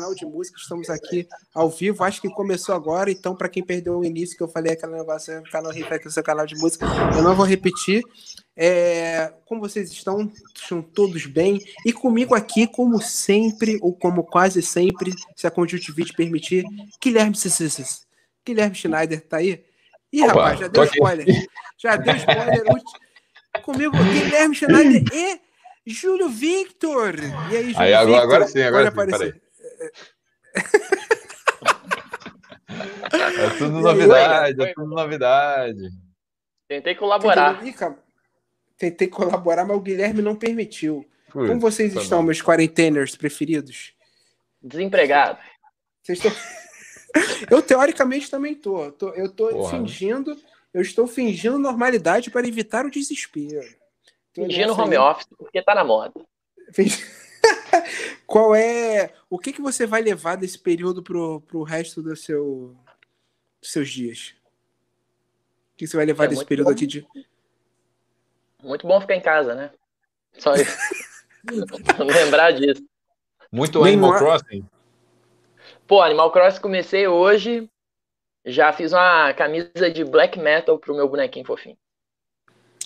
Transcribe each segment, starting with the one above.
canal de música, estamos aqui ao vivo. Acho que começou agora, então, para quem perdeu o início que eu falei aquele negócio, o canal Reflex, o seu canal de música, eu não vou repetir. É, como vocês estão? Estão todos bem? E comigo aqui, como sempre, ou como quase sempre, se a conjuntivite permitir, Guilherme Cississis. Guilherme Schneider tá aí? Ih, Opa, rapaz, já deu spoiler. Aqui. Já deu spoiler. comigo, Guilherme Schneider e Júlio Victor! E aí, Júlio aí, agora, Victor? agora sim, agora sim, peraí. É tudo novidade, é tudo novidade. Tentei colaborar. Tentei, tentei colaborar, mas o Guilherme não permitiu. Como vocês tá estão, bom. meus quarenteners preferidos? Desempregado. Vocês estão... eu, teoricamente, também tô. Eu tô, eu tô fingindo... Eu estou fingindo normalidade para evitar o desespero. Fingindo home office, porque tá na moda. Qual é. O que, que você vai levar desse período pro, pro resto do seu, dos seus dias? O que você vai levar é desse período bom. aqui de. Muito bom ficar em casa, né? Só isso. lembrar disso. Muito Animal Crossing? Pô, Animal Crossing comecei hoje. Já fiz uma camisa de black metal pro meu bonequinho fofinho.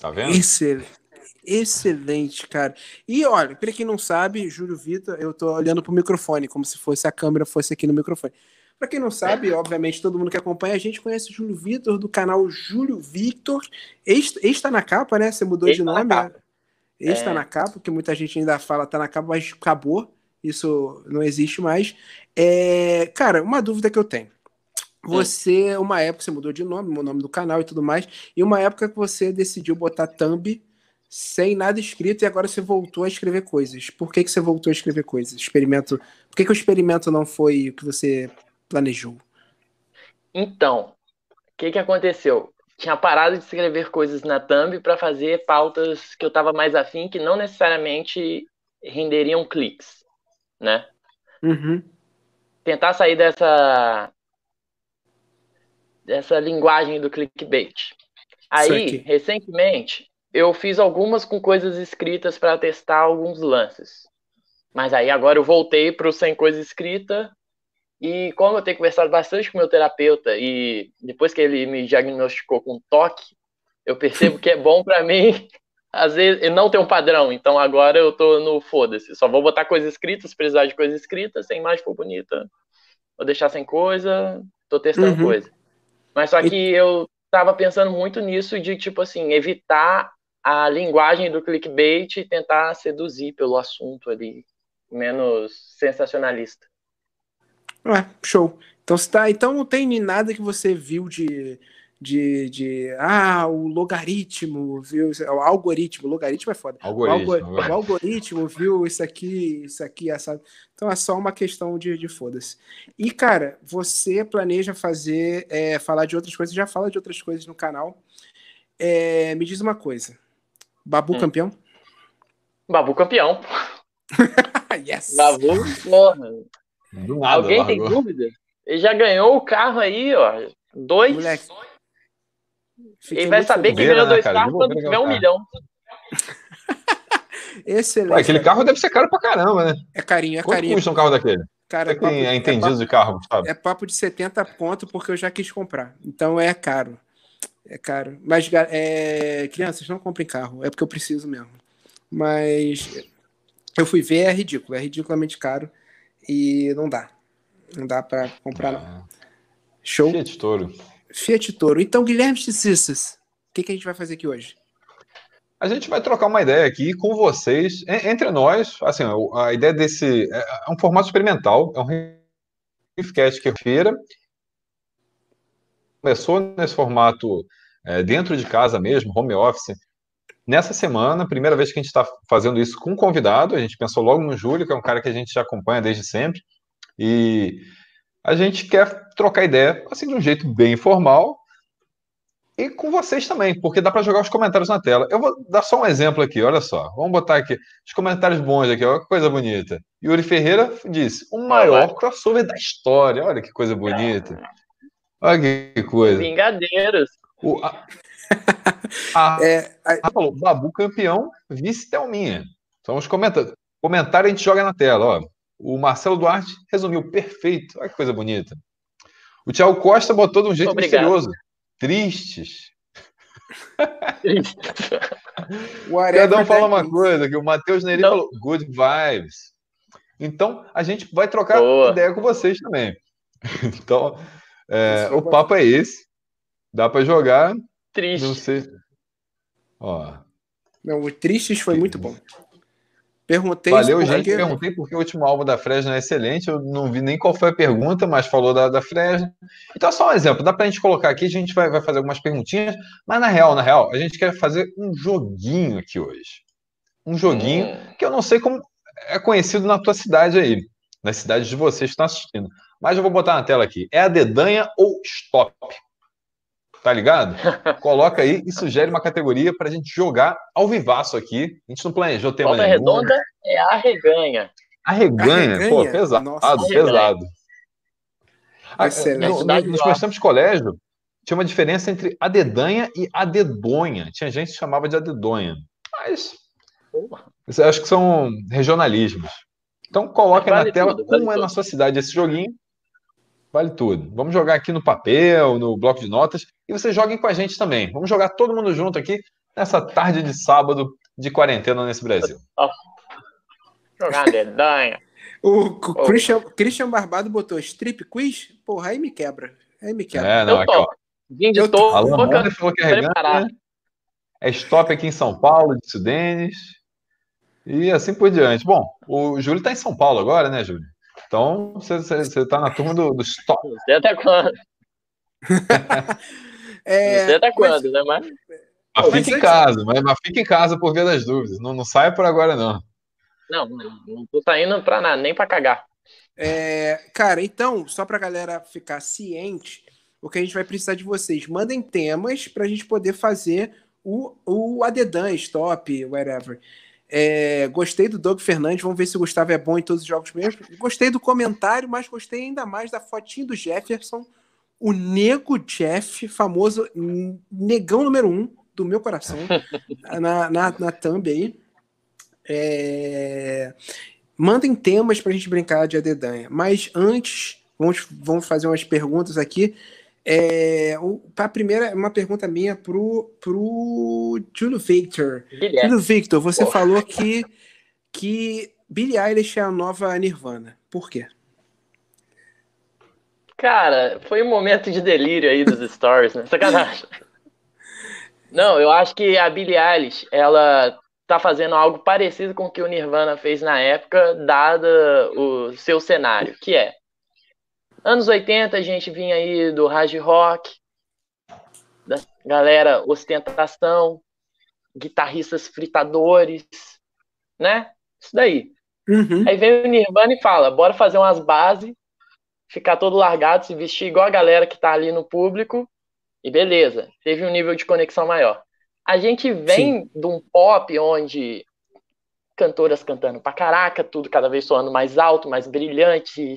Tá vendo? Excelente. Excelente, cara. E olha, para quem não sabe, Júlio Vitor, eu tô olhando pro microfone, como se fosse a câmera fosse aqui no microfone. Para quem não sabe, obviamente todo mundo que acompanha a gente conhece o Júlio Vitor do canal Júlio Vitor. Está na capa, né? Você mudou de nome. Na capa. Está é. na capa, que muita gente ainda fala tá na capa, mas acabou. Isso não existe mais. É, cara, uma dúvida que eu tenho. Você, uma época, você mudou de nome, o nome do canal e tudo mais, e uma época que você decidiu botar thumb sem nada escrito e agora você voltou a escrever coisas. Por que, que você voltou a escrever coisas? Experimento. Por que, que o experimento não foi o que você planejou? Então, o que, que aconteceu? Tinha parado de escrever coisas na Thumb para fazer pautas que eu estava mais afim, que não necessariamente renderiam cliques, né? Uhum. Tentar sair dessa dessa linguagem do clickbait. Aí, recentemente, eu fiz algumas com coisas escritas para testar alguns lances. Mas aí agora eu voltei para o sem coisa escrita. E como eu tenho conversado bastante com meu terapeuta e depois que ele me diagnosticou com toque, eu percebo que é bom para mim, às vezes, não ter um padrão. Então agora eu tô no foda-se. Só vou botar coisas escritas, se precisar de coisa escrita, se a imagem for bonita, vou deixar sem coisa, tô testando uhum. coisa. Mas só que eu tava pensando muito nisso de, tipo assim, evitar a linguagem do clickbait e tentar seduzir pelo assunto ali, menos sensacionalista. Ué, show. Então, tá, então não tem nada que você viu de, de, de ah, o logaritmo, viu? O algoritmo, o logaritmo é foda. Algoritmo, o, algor, o algoritmo viu isso aqui, isso aqui, essa. Então é só uma questão de, de foda-se. E, cara, você planeja fazer, é, falar de outras coisas, já fala de outras coisas no canal. É, me diz uma coisa. Babu hum. campeão? Babu campeão. yes! Babu, porra. Nada, Alguém largou. tem dúvida? Ele já ganhou o carro aí, ó. Dois. Moleque. Ele vai saber que ganhou né, dois carros quando tiver um milhão. Excelente. Ué, aquele carro deve ser caro pra caramba, né? É carinho, é Quanto carinho. custa um carro daquele? Cara, é, papo, é entendido é papo, de carro, sabe? É papo de 70 pontos porque eu já quis comprar. Então é caro. É caro. Mas, é, crianças, não comprem carro. É porque eu preciso mesmo. Mas eu fui ver, é ridículo. É ridiculamente caro. E não dá. Não dá para comprar, ah. não. Show? Fiat Toro. Fiat Toro. Então, Guilherme Tississas, o que, que a gente vai fazer aqui hoje? A gente vai trocar uma ideia aqui com vocês, entre nós. Assim, a ideia desse é, é um formato experimental, é um Riffcast que é feira começou nesse formato é, dentro de casa mesmo, home office. Nessa semana, primeira vez que a gente está fazendo isso com um convidado, a gente pensou logo no Júlio, que é um cara que a gente já acompanha desde sempre, e a gente quer trocar ideia, assim, de um jeito bem informal, e com vocês também, porque dá para jogar os comentários na tela. Eu vou dar só um exemplo aqui, olha só. Vamos botar aqui os comentários bons aqui, olha que coisa bonita. Yuri Ferreira disse: o maior crossover da história. Olha que coisa bonita. Olha que coisa. Vingadeiros. O, a, a, é, a, falou, Babu campeão, vice Thelminha. Então os comentários. Comentário a gente joga na tela, ó. O Marcelo Duarte resumiu perfeito. Olha que coisa bonita. O Thiago Costa botou de um jeito Obrigado. misterioso. Tristes. Cada um fala uma coisa, que o Matheus Neri então... falou, good vibes. Então, a gente vai trocar Boa. ideia com vocês também. Então, é, o papo é esse. Dá para jogar. Triste. Não sei. Ó. Não, o Tristes foi muito bom. Perguntei Valeu, gente. Porque... Perguntei porque o último álbum da Fresno é excelente. Eu não vi nem qual foi a pergunta, mas falou da, da Fresno. Então, só um exemplo. Dá pra gente colocar aqui, a gente vai, vai fazer algumas perguntinhas, mas na real, na real, a gente quer fazer um joguinho aqui hoje. Um joguinho hum. que eu não sei como é conhecido na tua cidade aí, nas cidades de vocês que estão assistindo. Mas eu vou botar na tela aqui. É a dedanha ou stop? Tá ligado? Coloca aí e sugere uma categoria para a gente jogar ao vivaço aqui. A gente não planejou tema nenhum. redonda é a reganha. A reganha? Pô, pesado, Nossa, pesado. Ah, no, no, nos meus tempos de colégio, tinha uma diferença entre a dedanha e a dedonha. Tinha gente que chamava de adedonha. Mas acho que são regionalismos. Então coloca vale na tela tudo, como vale é tudo. na sua cidade esse joguinho. Vale tudo. Vamos jogar aqui no papel, no bloco de notas. E vocês joguem com a gente também. Vamos jogar todo mundo junto aqui nessa tarde de sábado de quarentena nesse Brasil. Jogar dedanha. o Christian, Christian Barbado botou strip quiz? Porra, aí me quebra. Aí me quebra. É, não, aqui, ó. Vim de todo. Alan falou que é regata. É stop aqui em São Paulo, de Denis. E assim por diante. Bom, o Júlio está em São Paulo agora, né, Júlio? Então, você está na turma do, do stop. Você até quando? é, você até quando, né? Mas, mas fica em casa, mas, mas fica em casa por via das dúvidas. Não, não saia por agora, não. Não, não tô saindo para nada, nem para cagar. É, cara, então, só para a galera ficar ciente, o que a gente vai precisar de vocês, mandem temas para a gente poder fazer o, o Adedan, Stop, whatever. É, gostei do Doug Fernandes, vamos ver se o Gustavo é bom em todos os jogos mesmo. Gostei do comentário, mas gostei ainda mais da fotinha do Jefferson, o Nego Jeff, famoso negão número um do meu coração, na, na, na thumb aí. É... Mandem temas para a gente brincar de adedanha. Mas antes, vamos, vamos fazer umas perguntas aqui. É, a primeira é uma pergunta minha pro, pro Júlio Victor. Júlio Victor, você Porra. falou que, que Billie Eilish é a nova Nirvana. Por quê? Cara, foi um momento de delírio aí dos stories, né? Sacanagem. Não, eu acho que a Billie Eilish, ela tá fazendo algo parecido com o que o Nirvana fez na época, dada o seu cenário, que é Anos 80 a gente vinha aí do hard rock, da galera ostentação, guitarristas fritadores, né? Isso daí. Uhum. Aí vem o Nirvana e fala: bora fazer umas bases, ficar todo largado, se vestir igual a galera que tá ali no público, e beleza, teve um nível de conexão maior. A gente vem Sim. de um pop onde cantoras cantando pra caraca, tudo cada vez soando mais alto, mais brilhante,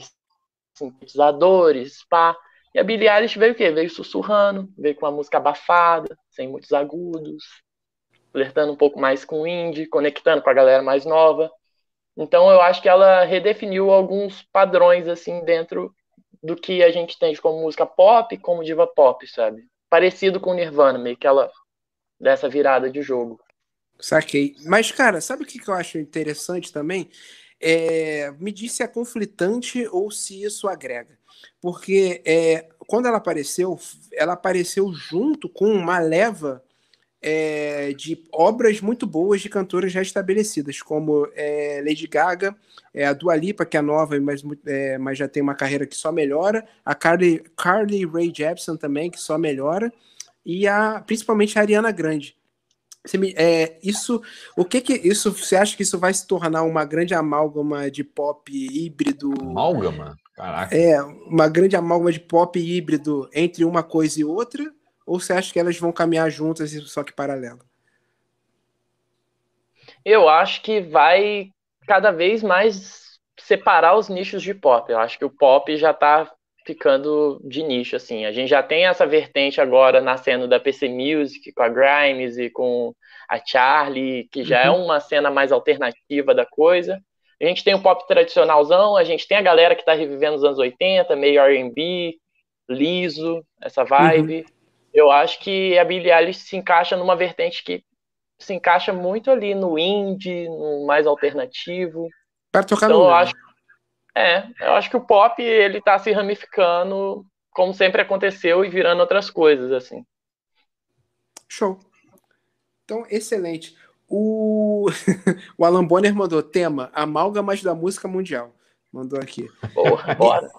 sintetizadores, pá. E a Billie Eilish veio o quê? Veio sussurrando, veio com uma música abafada, sem muitos agudos, flertando um pouco mais com o indie, conectando com a galera mais nova. Então eu acho que ela redefiniu alguns padrões assim dentro do que a gente tem como música pop, como diva pop, sabe? Parecido com Nirvana, meio que ela dessa virada de jogo. Saquei. Mas, cara, sabe o que eu acho interessante também? É, me diz se é conflitante ou se isso agrega. Porque é, quando ela apareceu, ela apareceu junto com uma leva é, de obras muito boas de cantoras já estabelecidas, como é, Lady Gaga, é, a Dua Lipa, que é nova, mas, é, mas já tem uma carreira que só melhora, a Carly, Carly Rae Jepsen também, que só melhora, e a, principalmente a Ariana Grande. Você me, é, isso, o que que isso? Você acha que isso vai se tornar uma grande amálgama de pop híbrido? Amálgama, caraca. É, uma grande amálgama de pop híbrido entre uma coisa e outra? Ou você acha que elas vão caminhar juntas só que paralelo? Eu acho que vai cada vez mais separar os nichos de pop. Eu acho que o pop já está ficando de nicho, assim. A gente já tem essa vertente agora nascendo da PC Music, com a Grimes e com a Charlie, que já é uhum. é uma cena mais alternativa da coisa. A gente tem o pop tradicionalzão, a gente tem a galera que tá revivendo os anos 80, meio R&B, liso, essa vibe. Uhum. Eu acho que a Billie Eilish se encaixa numa vertente que se encaixa muito ali no indie, no mais alternativo. Para tocar então, no eu acho, é, eu acho que o pop ele tá se ramificando como sempre aconteceu e virando outras coisas assim. Show. Então, excelente. O, o Alan Bonner mandou tema amálgamas da música mundial. Mandou aqui. Porra, bora.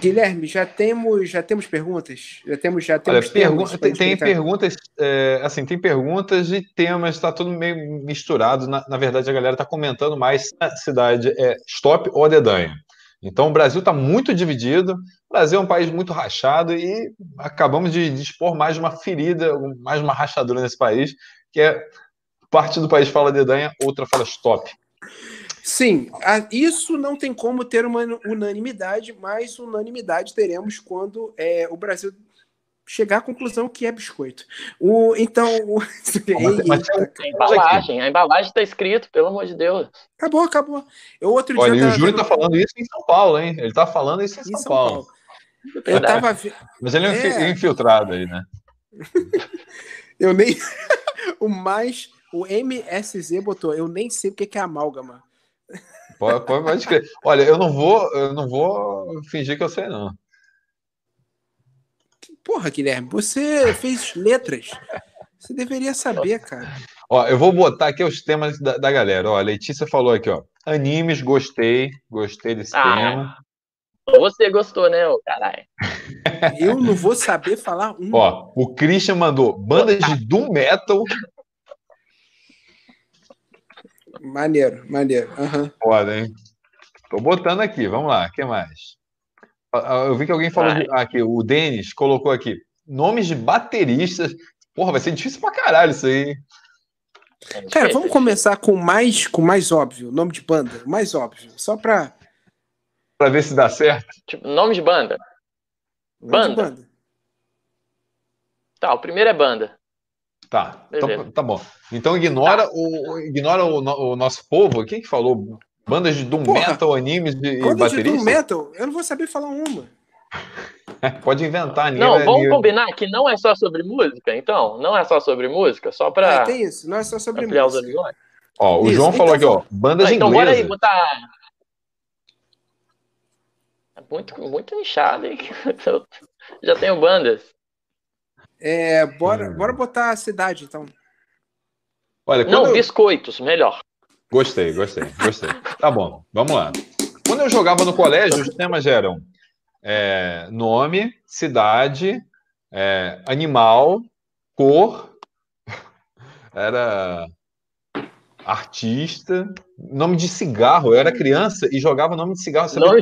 Guilherme, já temos, já temos perguntas? Já temos, já temos Olha, pergu tem, tem perguntas, é, assim, tem perguntas e temas, está tudo meio misturado. Na, na verdade, a galera está comentando mais se a cidade é stop ou dedanha. Então, o Brasil está muito dividido. O Brasil é um país muito rachado e acabamos de, de expor mais uma ferida, mais uma rachadura nesse país, que é parte do país fala dedanha, outra fala stop. Sim, a, isso não tem como ter uma unanimidade, mas unanimidade teremos quando é, o Brasil chegar à conclusão que é biscoito. O, então. O... Mas, a embalagem, a embalagem está escrito, pelo amor de Deus. Acabou, acabou. Eu outro Olha, dia. O Júlio está falando isso em São Paulo, hein? Ele está falando isso em São, em São Paulo. Paulo. Eu tava... Mas ele é, é infiltrado aí, né? eu nem. o mais. O MSZ botou, eu nem sei o que é amálgama. Pode, pode, crer. Olha, eu não vou, eu não vou fingir que eu sei, não. Porra, Guilherme, você fez letras. Você deveria saber, cara. Ó, eu vou botar aqui os temas da, da galera. Ó, a Letícia falou aqui, ó. Animes, gostei. Gostei desse ah, tema. Você gostou, né, caralho? Eu não vou saber falar um. Ó, o Christian mandou bandas de Doom Metal Maneiro, maneiro. Uhum. Foda, hein? Tô botando aqui, vamos lá, o que mais? Eu vi que alguém falou de, aqui, o Denis colocou aqui nomes de bateristas. Porra, vai ser difícil pra caralho isso aí. Cara, vamos começar com mais com mais óbvio, nome de banda, mais óbvio, só pra para ver se dá certo. Tipo, nome de banda. Banda. De banda. Tá, o primeiro é banda. Tá, então, tá bom. Então ignora, tá. o, ignora o, o, nosso povo. Quem que falou? Bandas de Doom Porra, Metal, animes de, e bateristas? de Doom Metal? Eu não vou saber falar uma. Pode inventar. Não, vamos combinar que não é só sobre música, então? Não é só sobre música, só pra... É, tem isso, não é só sobre música. Ó, o isso, João falou então, aqui, ó, bandas ah, então inglesas. Então bora aí botar... É muito, muito inchado, hein? já tenho bandas. É, bora, hum. bora botar a cidade, então. Olha, Não, eu... biscoitos, melhor. Gostei, gostei, gostei. tá bom, vamos lá. Quando eu jogava no colégio, os temas eram é, nome, cidade, é, animal, cor, era artista, nome de cigarro. Eu era criança e jogava nome de cigarro. Nome...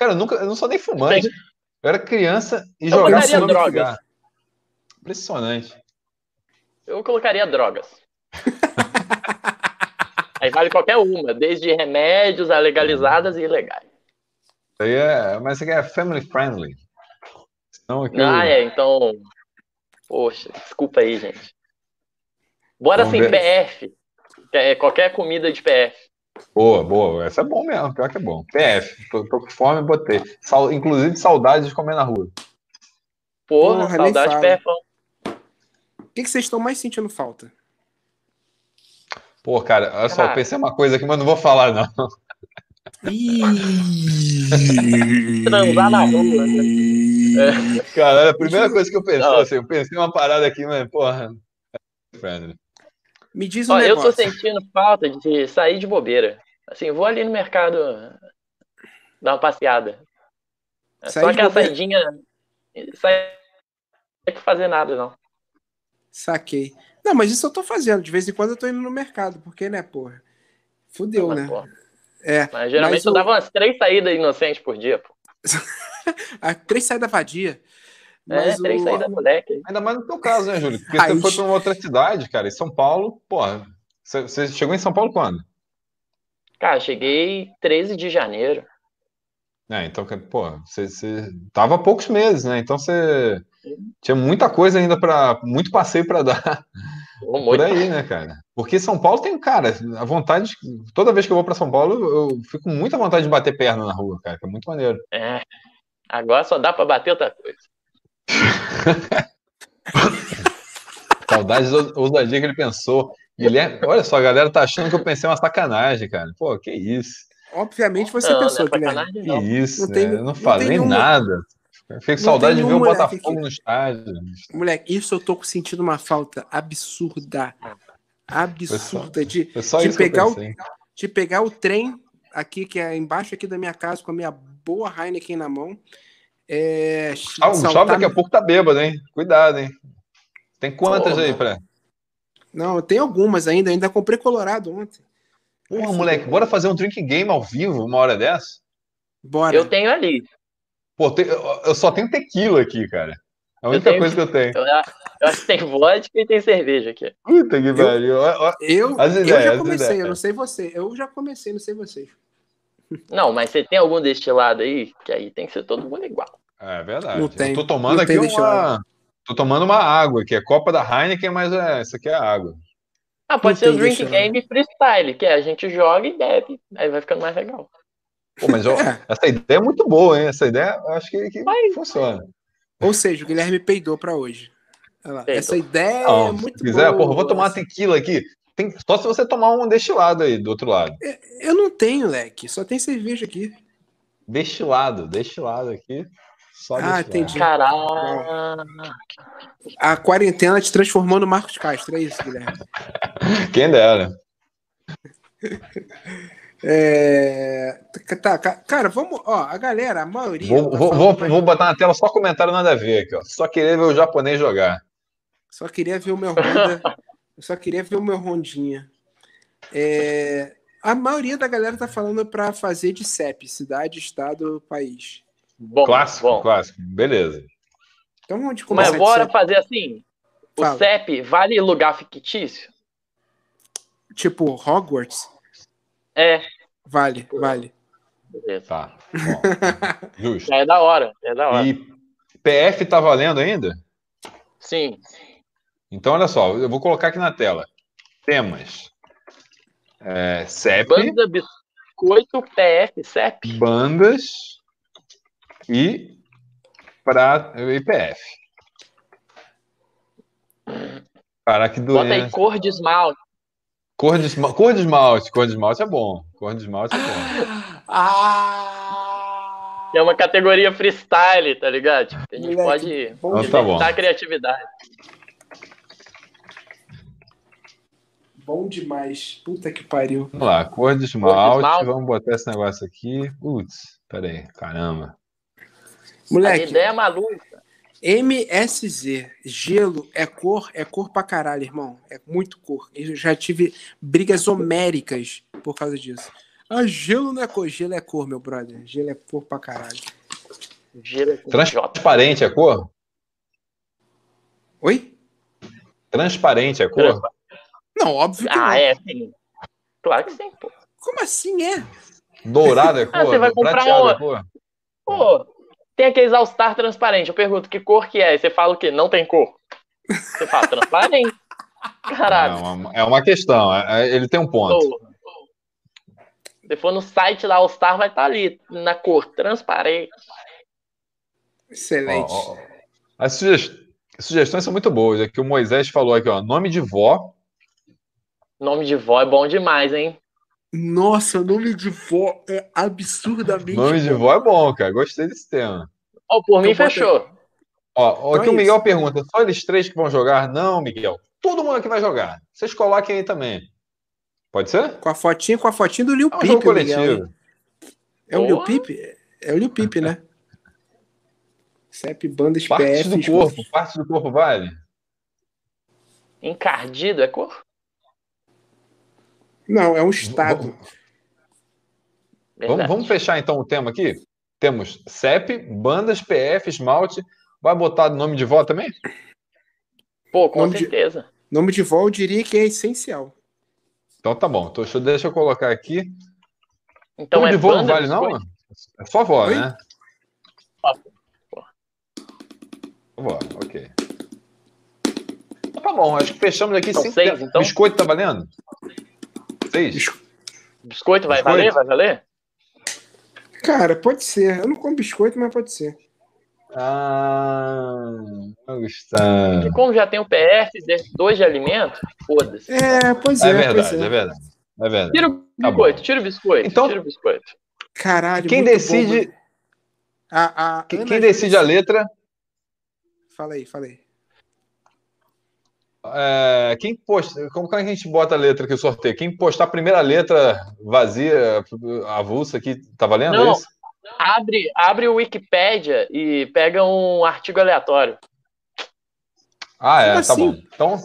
Cara, eu, nunca, eu não sou nem fumante. Eu era criança e eu jogava nome drogas. de cigarro. Impressionante. Eu colocaria drogas. Aí vale qualquer uma, desde remédios a legalizadas e ilegais. Aí é, mas isso aqui é family friendly. Então, aqui... Ah, é, então. Poxa, desculpa aí, gente. Bora Vamos sem ver. PF. É, qualquer comida de PF. Boa, boa. Essa é bom mesmo, pior que é bom. PF, tô, tô com fome, botei. Sal, inclusive saudades de comer na rua. Porra, Porra saudade de PF que, que vocês estão mais sentindo falta? Pô, cara, olha só, eu pensei uma coisa aqui, mas não vou falar, não. Transar na rua, né? É. Cara, a primeira coisa que eu pensei, assim, eu pensei uma parada aqui, mas, porra. Me diz um Ó, negócio. Eu tô sentindo falta de sair de bobeira. Assim, vou ali no mercado dar uma passeada. Sair Só aquela saidinha. Sair não tem que fazer nada, não. Saquei. Não, mas isso eu tô fazendo. De vez em quando eu tô indo no mercado, porque, né, porra? Fudeu, né? Porra. É. Mas geralmente mas eu dava umas três saídas inocentes por dia, pô. três saídas vadia. É, mas é, três o... saídas moleque. Ainda mais no teu caso, né, Júlio? Porque Aí... você foi pra uma outra cidade, cara. Em São Paulo, porra. Você chegou em São Paulo quando? Cara, cheguei 13 de janeiro. É, então, pô, você, você tava há poucos meses, né? Então você tinha muita coisa ainda para muito passeio para dar. Por aí, né, cara? Porque São Paulo tem, cara, a vontade. Toda vez que eu vou para São Paulo, eu fico com muita vontade de bater perna na rua, cara, que é muito maneiro. É. Agora só dá para bater outra coisa. Saudades da ousadia que ele pensou. Guilherme, olha só, a galera tá achando que eu pensei uma sacanagem, cara. Pô, que isso. Obviamente você não, pensou, não é Guilherme. Que isso, não, tem, eu não falei nenhum... nada. Fiquei saudade de ver o Botafogo que... no estádio. Moleque, isso eu tô sentindo uma falta absurda. Absurda de, de pegar o, de pegar o trem aqui, que é embaixo aqui da minha casa, com a minha boa Heineken na mão. É, ah, o Salve daqui a pouco tá bêbado, hein? Cuidado, hein? Tem quantas Porra. aí, Pré? Não, tem algumas ainda. Ainda comprei Colorado ontem. Porra, moleque, bora fazer um drink game ao vivo uma hora dessa? Bora. Eu tenho ali. Pô, tem, eu só tenho tequila aqui, cara. É a única tenho, coisa que eu tenho. Eu, eu, acho que tem vodka e tem cerveja aqui. Puta que pariu. Eu, eu, eu já comecei, eu não sei você. Eu já comecei, não sei vocês. Não, mas você tem algum destilado aí? Que aí tem que ser todo mundo igual. É verdade. Não tem, eu tô tomando aqui uma. Tô tomando uma água, que é Copa da Heineken, mas é, essa aqui é água. Ah, pode não ser o drink game freestyle, que é a gente joga e bebe. Aí vai ficando mais legal. Pô, mas é. essa ideia é muito boa, hein? Essa ideia eu acho que, que funciona. Ou seja, o Guilherme peidou para hoje. Essa ideia não, é muito se quiser, boa. Porra, vou tomar tequila aqui. Tem, só se você tomar um destilado aí do outro lado. Eu não tenho, leque. Só tem cerveja aqui. Destilado, destilado aqui. Só ah, entendi. Caralho. A quarentena te transformou no Marcos Castro, é isso, Guilherme? Quem dera. É... Tá, cara, vamos. Ó, a galera, a maioria. Vou, tá vou, vou, vou, botar na tela só comentário nada a ver aqui, ó. Só queria ver o japonês jogar. Só queria ver o meu Honda. só queria ver o meu Rondinha. É... A maioria da galera tá falando para fazer de CEP, cidade, estado, país. Bom, clássico, bom. clássico. Beleza. Então vamos começar. Mas bora fazer assim. O Fala. CEP vale lugar fictício? Tipo Hogwarts? É. Vale, vale. Beleza. Tá. Justo. É da hora, é da hora. E PF tá valendo ainda? Sim. Então, olha só, eu vou colocar aqui na tela. Temas. É, CEP. Banda Biscoito PF CEP. Bandas e para IPF. Para que doença. Bota aí cor de esmalte. Cor de, esmalte, cor de esmalte, cor de esmalte é bom. Cor de esmalte é bom. ah! É uma categoria freestyle, tá ligado? Tipo, a gente Moleque, pode então, tá a criatividade. Bom demais. Puta que pariu. Vamos lá, cor de esmalte. Cor de esmalte. Vamos botar esse negócio aqui. Putz, peraí, caramba. Moleque. A ideia é maluca. MSZ, gelo é cor, é cor pra caralho, irmão. É muito cor. Eu já tive brigas homéricas por causa disso. Ah, gelo não é cor, gelo é cor, meu brother. Gelo é cor pra caralho. Gelo é cor. Transparente é cor? Oi? Transparente é cor? Não, óbvio que ah, não. é, sim. Claro que sim, pô. Como assim é? Dourado é cor? Ah, você vai comprar uma... É cor? Pô, tem aqueles All-Star transparente. Eu pergunto que cor que é. E você fala o quê? Não tem cor. Você fala transparente. Caralho. É uma, é uma questão. É, é, ele tem um ponto. Se for no site da All-Star, vai estar tá ali, na cor transparente. Excelente. Ó, ó, as sugestões são muito boas. Aqui o Moisés falou aqui, ó, nome de vó. Nome de vó é bom demais, hein? Nossa, nome de vó é absurdamente. Nome de vó é bom, cara. Gostei desse tema. Oh, por mim, fechou. Ó, então aqui é o Miguel isso. pergunta: só eles três que vão jogar? Não, Miguel. Todo mundo aqui vai jogar. Vocês coloquem aí também. Pode ser? Com a fotinha, com a fotinha do Lil é um Peep. Coletivo. é o Lil Peep? É o Lil Peep, né? CEP, bandas Parte PF. do corpo. Parte do corpo vale? Encardido é cor? Não, é um Estado. Vamos, vamos, fechar então o tema aqui? Temos CEP, bandas, PF, esmalte. Vai botar nome de vó também? Pô, com nome certeza. De, nome de vó eu diria que é essencial. Então tá bom. Então, deixa, deixa eu colocar aqui. Então nome é de vó não vale, não? Mano? É só vó, Oi? né? Vó, ok. Tá bom, acho que fechamos aqui São cinco. seis, então? Biscoito tá valendo? Seis? Biscoito vai Biscoito? valer? Vai valer? Cara, pode ser. Eu não como biscoito, mas pode ser. Ah, Gustavo. E como já tem o PF, dois de alimento, foda-se. É, pois é, É verdade, pois é é. verdade. É verdade. Tira o Tá biscoito, bom. tira o biscoito, Então- tira o biscoito. Caralho, Quem muito decide- bom, a, a Quem, decide a letra? Fala aí, fala aí. É, quem posta, como é que a gente bota a letra que eu sorteio? Quem postar a primeira letra vazia, avulsa aqui, tá valendo Não. isso? Abre, abre o Wikipédia e pega um artigo aleatório. Ah, é, tá assim? bom. Então,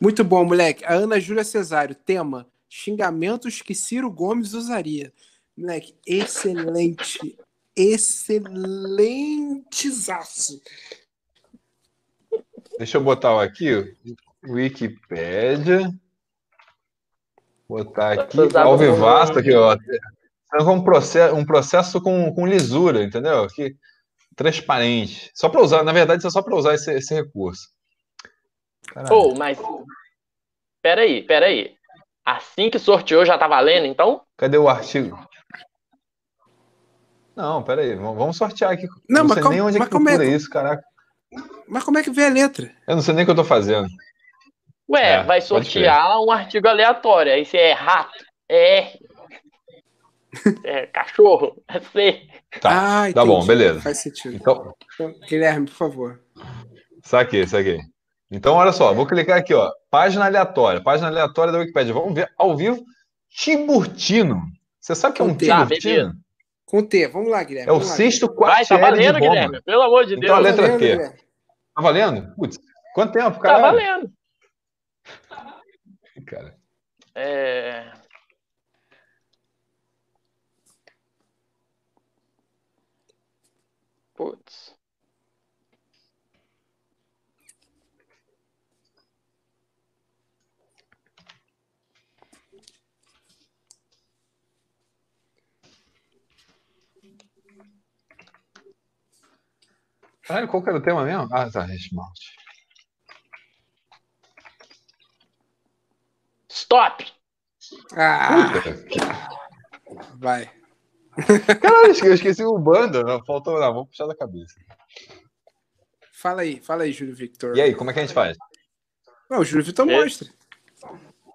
Muito bom, moleque. A Ana Júlia Cesário, tema: xingamentos que Ciro Gomes usaria. Moleque, excelente. Excelentezaço. Deixa eu botar aqui, Wikipédia. Botar aqui, vivaço aqui, ó. É um processo, um processo com, com lisura, entendeu? Aqui, transparente. Só para usar, na verdade, é só para usar esse, esse recurso. Pô, mas. Peraí, peraí. Assim que sorteou já tá valendo, então? Cadê o artigo? Não, peraí, vamos vamos sortear aqui. Não, não mas sei como- nem onde é que como é- procura isso, caraca. Mas como é que vê a letra? Eu não sei nem o que eu tô fazendo. Ué, É, vai sortear um artigo aleatório. Aí se é rato, é R. É cachorro, é C. Tá, ah, tá bom, beleza. Faz sentido. Então, Então, Guilherme, por favor. saquei, saquei. Então, olha só, vou clicar aqui, ó. Página aleatória, página aleatória da Wikipedia. Vamos ver ao vivo. Tiburtino. Você sabe o que é um Tá, Tiburtino? Com T, vamos lá, Guilherme. É o sexto Vai, tá quartiere de valendo, Roma. Guilherme. Pelo amor de Então a Deus. letra Guilherme. T. Valendo, Guilherme. Tá valendo? Putz, quanto tempo, Tá caralho? valendo. Cara, É... Putz. Caralho, qual que era o tema mesmo? Ah, tá, esmalte. Stop! Ah, Puta, vai. Caralho, eu esqueci o banda. Não, faltou, não, vou puxar da cabeça. Fala aí, fala aí, Júlio Victor. E aí, como é que a gente faz? Não, o Júlio Victor É. mostra.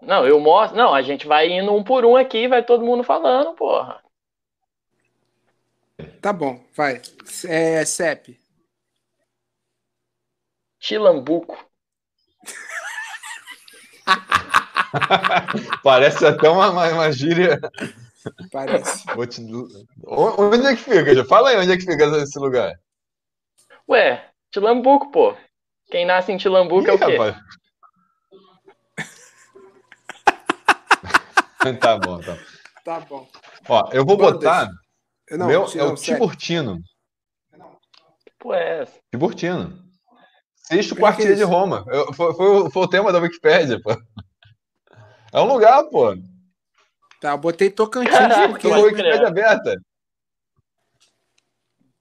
Não, eu mostro. Não, a gente vai indo um por um aqui, vai todo mundo falando, porra. Tá bom, vai. É CEP. Tilambuco. Parece até uma, uma, gíria. Parece. Vou te- Onde é que fica? Já fala aí onde é que fica esse lugar. Ué, Tilambuco, pô. Quem nasce em Tilambuco é o Ih, quê? rapaz. tá bom, tá. Tá bom. Ó, eu vou botar. Não, meu, tira- é não, o sério. Tiburtino. Pô, é essa? Tiburtino. Sexto Como é é quartier de? Roma. Eu- foi, foi o- foi o tema da Wikipédia, pô. É um lugar, pô. Tá, eu botei Tocantins Caraca, porque Tem uma Pode Wikipédia aberta.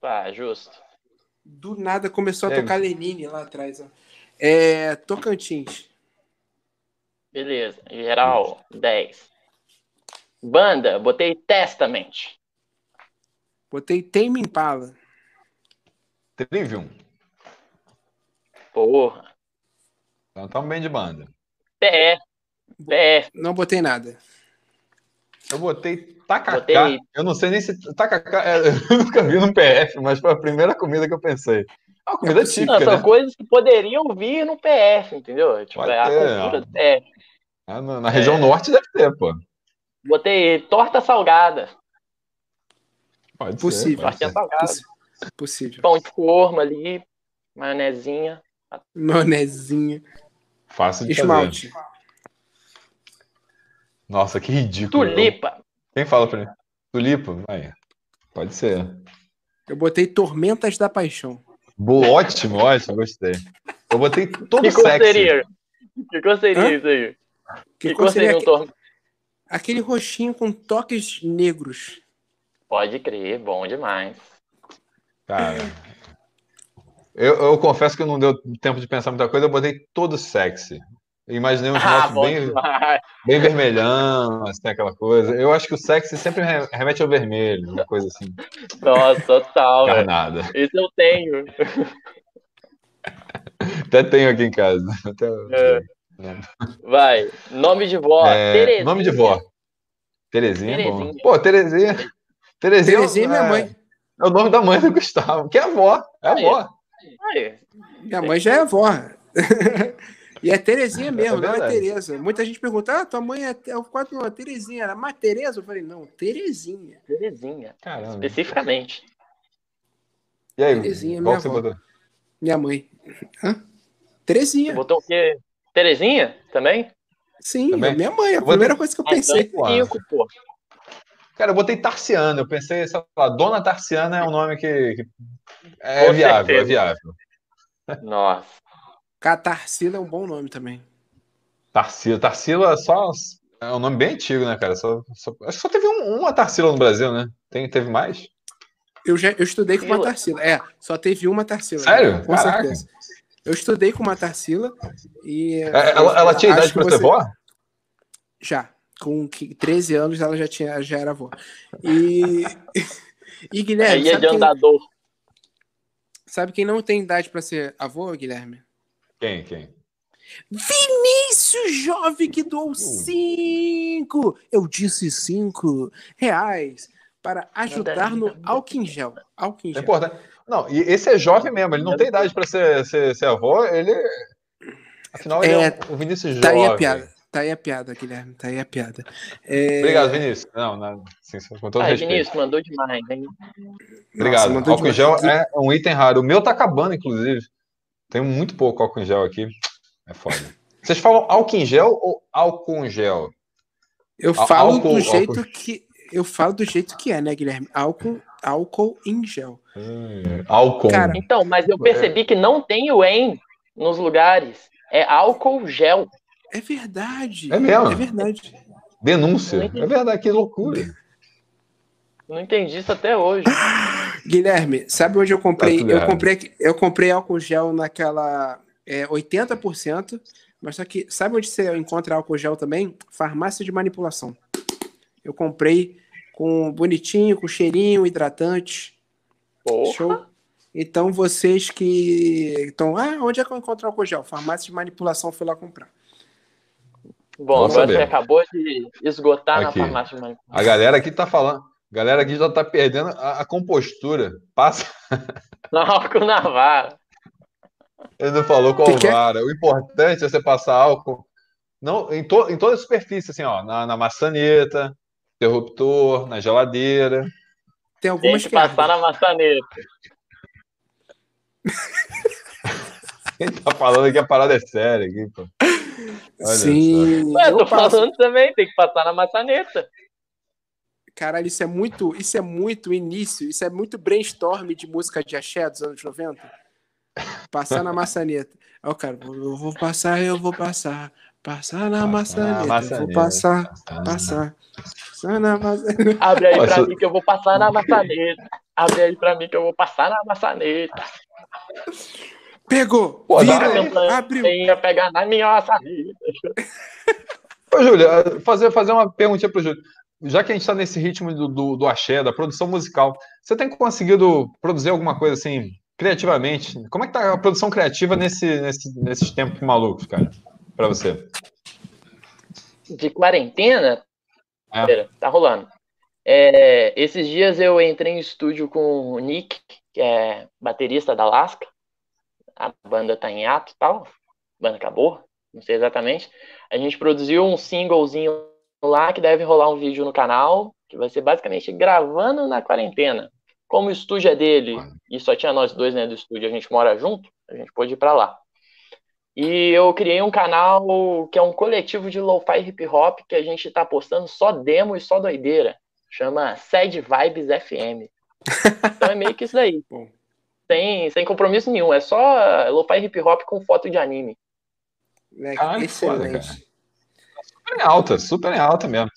Tá, justo. do nada começou a É. tocar Lenine lá atrás. Ó. É, Tocantins. Beleza. Geral, 10. Banda, botei Testament. Botei Tame Impala. Trivium. Porra. Então tá bem de banda. PF. PF. Não botei nada. Eu botei tacacá. Botei- Eu não sei nem se tacacá. é, eu nunca vi no PF, mas foi a primeira comida que eu pensei. É uma comida possível. Não, típica, são né? coisas que poderiam vir no PF, entendeu? Tipo, Pode é a ter, cultura do PF. Ah, Na, na região É. norte deve ter, pô. Botei torta salgada. Pode Possível. ser. Pode Torta ser. salgada. Possível. Pão de forma ali. Maionezinha. Manezinha. Fácil de fazer. Esmalte. Nossa, que ridículo. Tulipa. Quem fala pra mim? Tulipa? Vai. Pode ser. Eu botei Tormentas da Paixão. Boa, ótimo, ótimo, gostei. Eu botei todo Que sexy. seria? Que cor seria Hã? isso aí? Que Que cor seria seria um torno? aquele roxinho com toques negros. Pode crer, bom demais. Cara, Eu, eu, confesso que não deu tempo de pensar muita coisa, eu botei todo sexy. Imaginei uns ah, bem, bem vermelhão, assim, aquela coisa. Eu acho que o sexy sempre remete ao vermelho, uma coisa assim. Nossa, total. Carnada. Isso eu tenho. Até tenho aqui em casa. Até... É. Vai. Nome de vó. É, nome de vó. Terezinha, Terezinha. Bom. Pô, Terezinha. Terezinha, Terezinha é minha é, mãe. É o nome da mãe do Gustavo, que é avó. É avó. Minha mãe já é avó. e é Terezinha é mesmo, é não é Tereza. Muita gente pergunta: ah, tua mãe é, é o quadro não, é Terezinha. Era mais Tereza? Eu falei, não, Terezinha. Terezinha. Caramba. Especificamente. E aí, Terezinha, qual minha você botou? Minha mãe. Hã? Terezinha. Você botou o quê? Terezinha também? Sim, também? minha mãe. A primeira coisa que eu pensei. Ah, cinco, pô. Cara, eu botei Tarciana. Eu pensei, sei lá, Dona Tarciana é um nome que, que é Com viável, certeza. é viável. Nossa. Catarcila é um bom nome também. Tarsila. Tarsila é só. É um nome bem antigo, né, cara? Só, só, acho que só teve um, uma Tarsila no Brasil, né? Tem, teve mais? Eu, já, eu estudei com uma Tarsila. É, só teve uma Tarsila. Sério? Com Caraca. certeza. Eu estudei com uma Tarsila e. É, ela, ela tinha idade para você... ser vó? Já com 13 anos ela já tinha já era avó. E, e Guilherme. Aí é de andador. Quem, sabe quem não tem idade para ser avô, Guilherme? Quem? Quem? Vinícius Jovem que doou 5! Uh. Eu disse 5 reais para ajudar no álcool em gel. Álcool em gel. É importante. Não, e esse é jovem mesmo, ele não tem idade para ser, ser, ser avô, ele. Afinal, ele é, é o Vinícius tá Jovem. Aí a piada. Tá aí a piada, Guilherme. Tá aí a piada. É... Obrigado, Vinícius. Não, não sim, com todo ah, respeito. Vinícius, mandou demais, hein? Obrigado. Nossa, álcool em gel é um item raro. O meu tá acabando, inclusive. Tem muito pouco álcool em gel aqui. É foda. Vocês falam álcool em gel ou álcool em gel? Eu falo álcool, do jeito álcool... que eu falo do jeito que é, né, Guilherme? Álcool, álcool em gel. Hum, álcool. Cara, então, mas eu percebi que não tem o em nos lugares. É álcool gel. É verdade. É mesmo? É verdade. Denúncia. É verdade, que loucura. Não entendi isso até hoje. Guilherme, sabe onde eu comprei? Tá eu comprei, eu comprei álcool gel naquela é, 80%, mas só que sabe onde você encontra álcool gel também? Farmácia de manipulação. Eu comprei com bonitinho, com cheirinho, hidratante. Porra. Show. Então vocês que estão, ah, onde é que eu encontro álcool gel? Farmácia de manipulação, fui lá comprar. Bom, Vamos agora saber. você acabou de esgotar aqui. na farmácia. Mano. A galera aqui tá falando. A galera aqui já tá perdendo a, a compostura. Passa. Álcool na vara. Ele não falou qual que vara. O importante é você passar álcool não, em, to, em toda a superfície, assim, ó, na, na maçaneta, interruptor, na geladeira. Tem algumas Tem que passar na maçaneta. Quem tá falando que a parada é séria aqui, pô. Olha Sim. Ué, eu tô passo... falando também, tem que passar na maçaneta. Caralho, isso é muito, isso é muito início, isso é muito brainstorm de música de axé dos anos 90. Passar na maçaneta. Ó, cara, eu vou passar, eu vou passar. Passar na maçaneta, maçaneta. vou passar, passar. Passar na maçaneta. Abre aí pra mim que eu vou passar na maçaneta. Abre aí pra mim que eu vou passar na maçaneta. Pegou! Pô, vira, dá, abriu. Ia pegar na minha maçaneta. Ô, Júlio, fazer, fazer uma perguntinha pro Júlio. Já que a gente está nesse ritmo do, do, do axé, da produção musical, você tem conseguido produzir alguma coisa assim, criativamente? Como é que tá a produção criativa nesse, nesse, nesses tempos malucos, cara, para você? De quarentena? É. Pera, tá rolando. É, esses dias eu entrei em estúdio com o Nick, que é baterista da Alaska a banda tá em ato e tal, a banda acabou, não sei exatamente. A gente produziu um singlezinho lá que deve rolar um vídeo no canal, que vai ser basicamente gravando na quarentena. Como o estúdio é dele e só tinha nós dois né, do estúdio, a gente mora junto, a gente pôde ir para lá. E eu criei um canal que é um coletivo de lo-fi hip hop que a gente tá postando só demo e só doideira. Chama Sad Vibes FM. Então é meio que isso daí sem, sem compromisso nenhum. É só lo-fi hip hop com foto de anime. É, ah, excelente. Foda, super em alta, super em alta mesmo.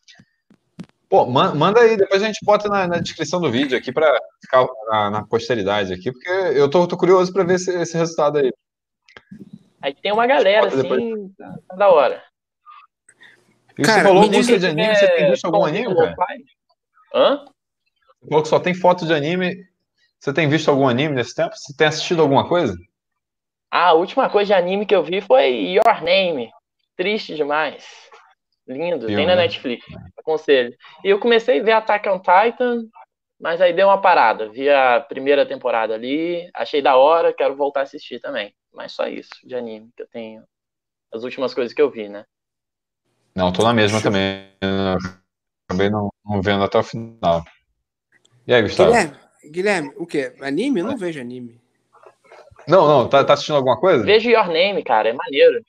Pô, manda aí, depois a gente bota na, na descrição do vídeo aqui para ficar na, na, posteridade aqui, porque eu tô, tô curioso para ver esse, esse, resultado aí. Aí tem uma galera, assim, tá, tá da hora. E cara, você falou música de anime, você tem visto algum anime, cara? Hã? Você falou que só tem foto de anime. Você tem visto algum anime nesse tempo? Você tem assistido alguma coisa? Ah, a última coisa de anime que eu vi foi Your Name. Triste demais. Lindo, Filme. tem na Netflix. Aconselho. E eu comecei a ver Attack on Titan, mas aí deu uma parada. Vi a primeira temporada ali, achei da hora, quero voltar a assistir também. Mas só isso de anime que eu tenho. As últimas coisas que eu vi, né? Não, tô na mesma também. Acabei não, não, vendo até o final. E aí, Gustavo? Guilherme, Guilherme o quê? Anime? Eu não vejo anime. Não, não, tá, tá assistindo alguma coisa? Vejo Your Name, cara, é maneiro.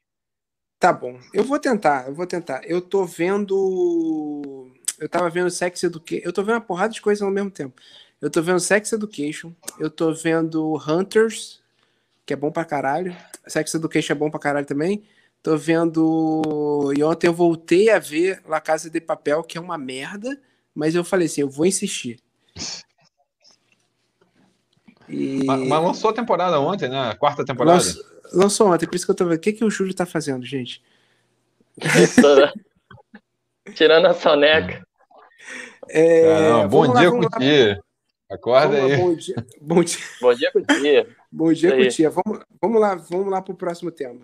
Tá bom. Eu vou tentar, eu vou tentar. Eu tô vendo. Eu tava vendo Sex Education. Eu tô vendo uma porrada de coisas ao mesmo tempo. Eu tô vendo Sex Education. Eu tô vendo Hunters, que é bom pra caralho. Sex Education é bom pra caralho também. Tô vendo. E ontem eu voltei a ver La Casa de Papel, que é uma merda. Mas eu falei assim: eu vou insistir. E... Mas, mas lançou a temporada ontem, né? A quarta temporada. Lançou, Lançou ontem, por isso que eu tô vendo. O que, que o Júlio tá fazendo, gente? Tirando a soneca. É, bom dia, Cutia. Acorda aí. Lá, bom dia, bom dia. Bom dia, Cutia. bom dia, Cutia. Vamos, vamos lá, vamos lá pro próximo tema.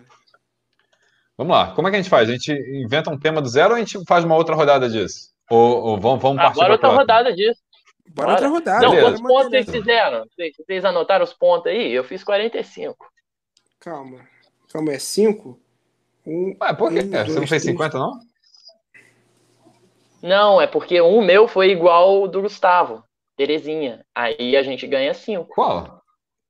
Vamos lá. Como é que a gente faz? A gente inventa um tema do zero ou a gente faz uma outra rodada disso? Ou, ou vamos, vamos partir Agora outra rodada disso. Bora, outra rodada. Não, quantos pontos vocês fizeram? Vocês, vocês anotaram os pontos aí? Eu fiz 45. Calma. Calma, é 5? Um, Ué, por quê? Um, Você dois, não fez 50, não? Não, é porque um meu foi igual o do Gustavo, Terezinha. Aí a gente ganha 5. Qual?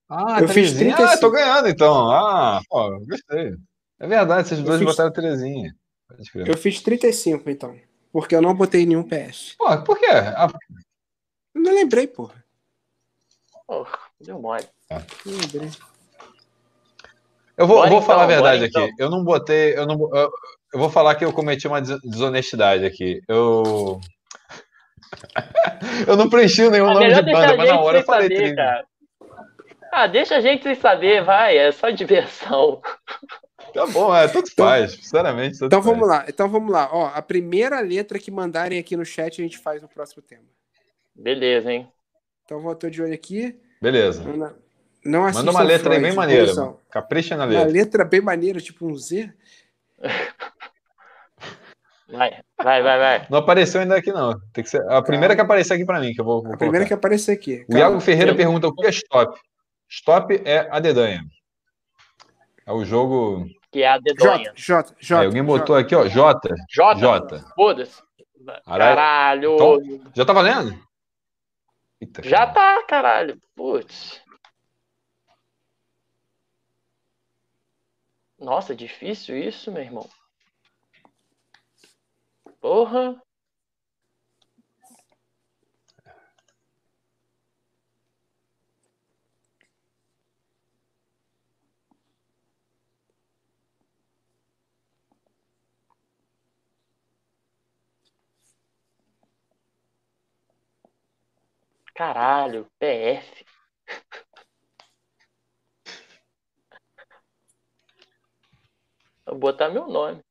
Ah, eu fiz 35. Ah, tô ganhando então. Ah, pô, gostei. É verdade, vocês dois fiz... botaram Terezinha. Eu fiz 35, então. Porque eu não botei nenhum PS. Pô, por quê? Ah... Não lembrei, porra. Porra, deu mole. Ah. Não lembrei. Eu vou, vou então, falar a verdade aqui. Então. Eu não botei. Eu, não, eu, eu, vou falar que eu cometi uma desonestidade aqui. Eu. eu não preenchi nenhum ah, nome de banda, mas na hora eu falei saber, cara. Ah, deixa a gente sem saber, vai. É só diversão. Tá bom, é, tudo então, faz, sinceramente. então faz. vamos lá, então vamos lá. Ó, a primeira letra que mandarem aqui no chat a gente faz no próximo tema. Beleza, hein? Então vou de olho aqui. Beleza. Não Manda uma letra Freud, bem maneira. Capricha na letra. Uma letra bem maneira, tipo um Z. Vai, vai, vai, vai. Não apareceu ainda aqui, não. Tem que ser a primeira que aparecer aqui para mim, que eu vou. vou a primeira que aparecer aqui. O Iago Ferreira pergunta o que é stop. Stop é a dedanha. É o jogo. Que é a dedonha. J, J, J. alguém botou aqui, ó. J. J. J. Foda-se. Caralho. Então, já tá valendo? Eita, já tá, caralho. Putz. Nossa, difícil isso, meu irmão. Porra. Caralho, PF. Vou botar meu nome.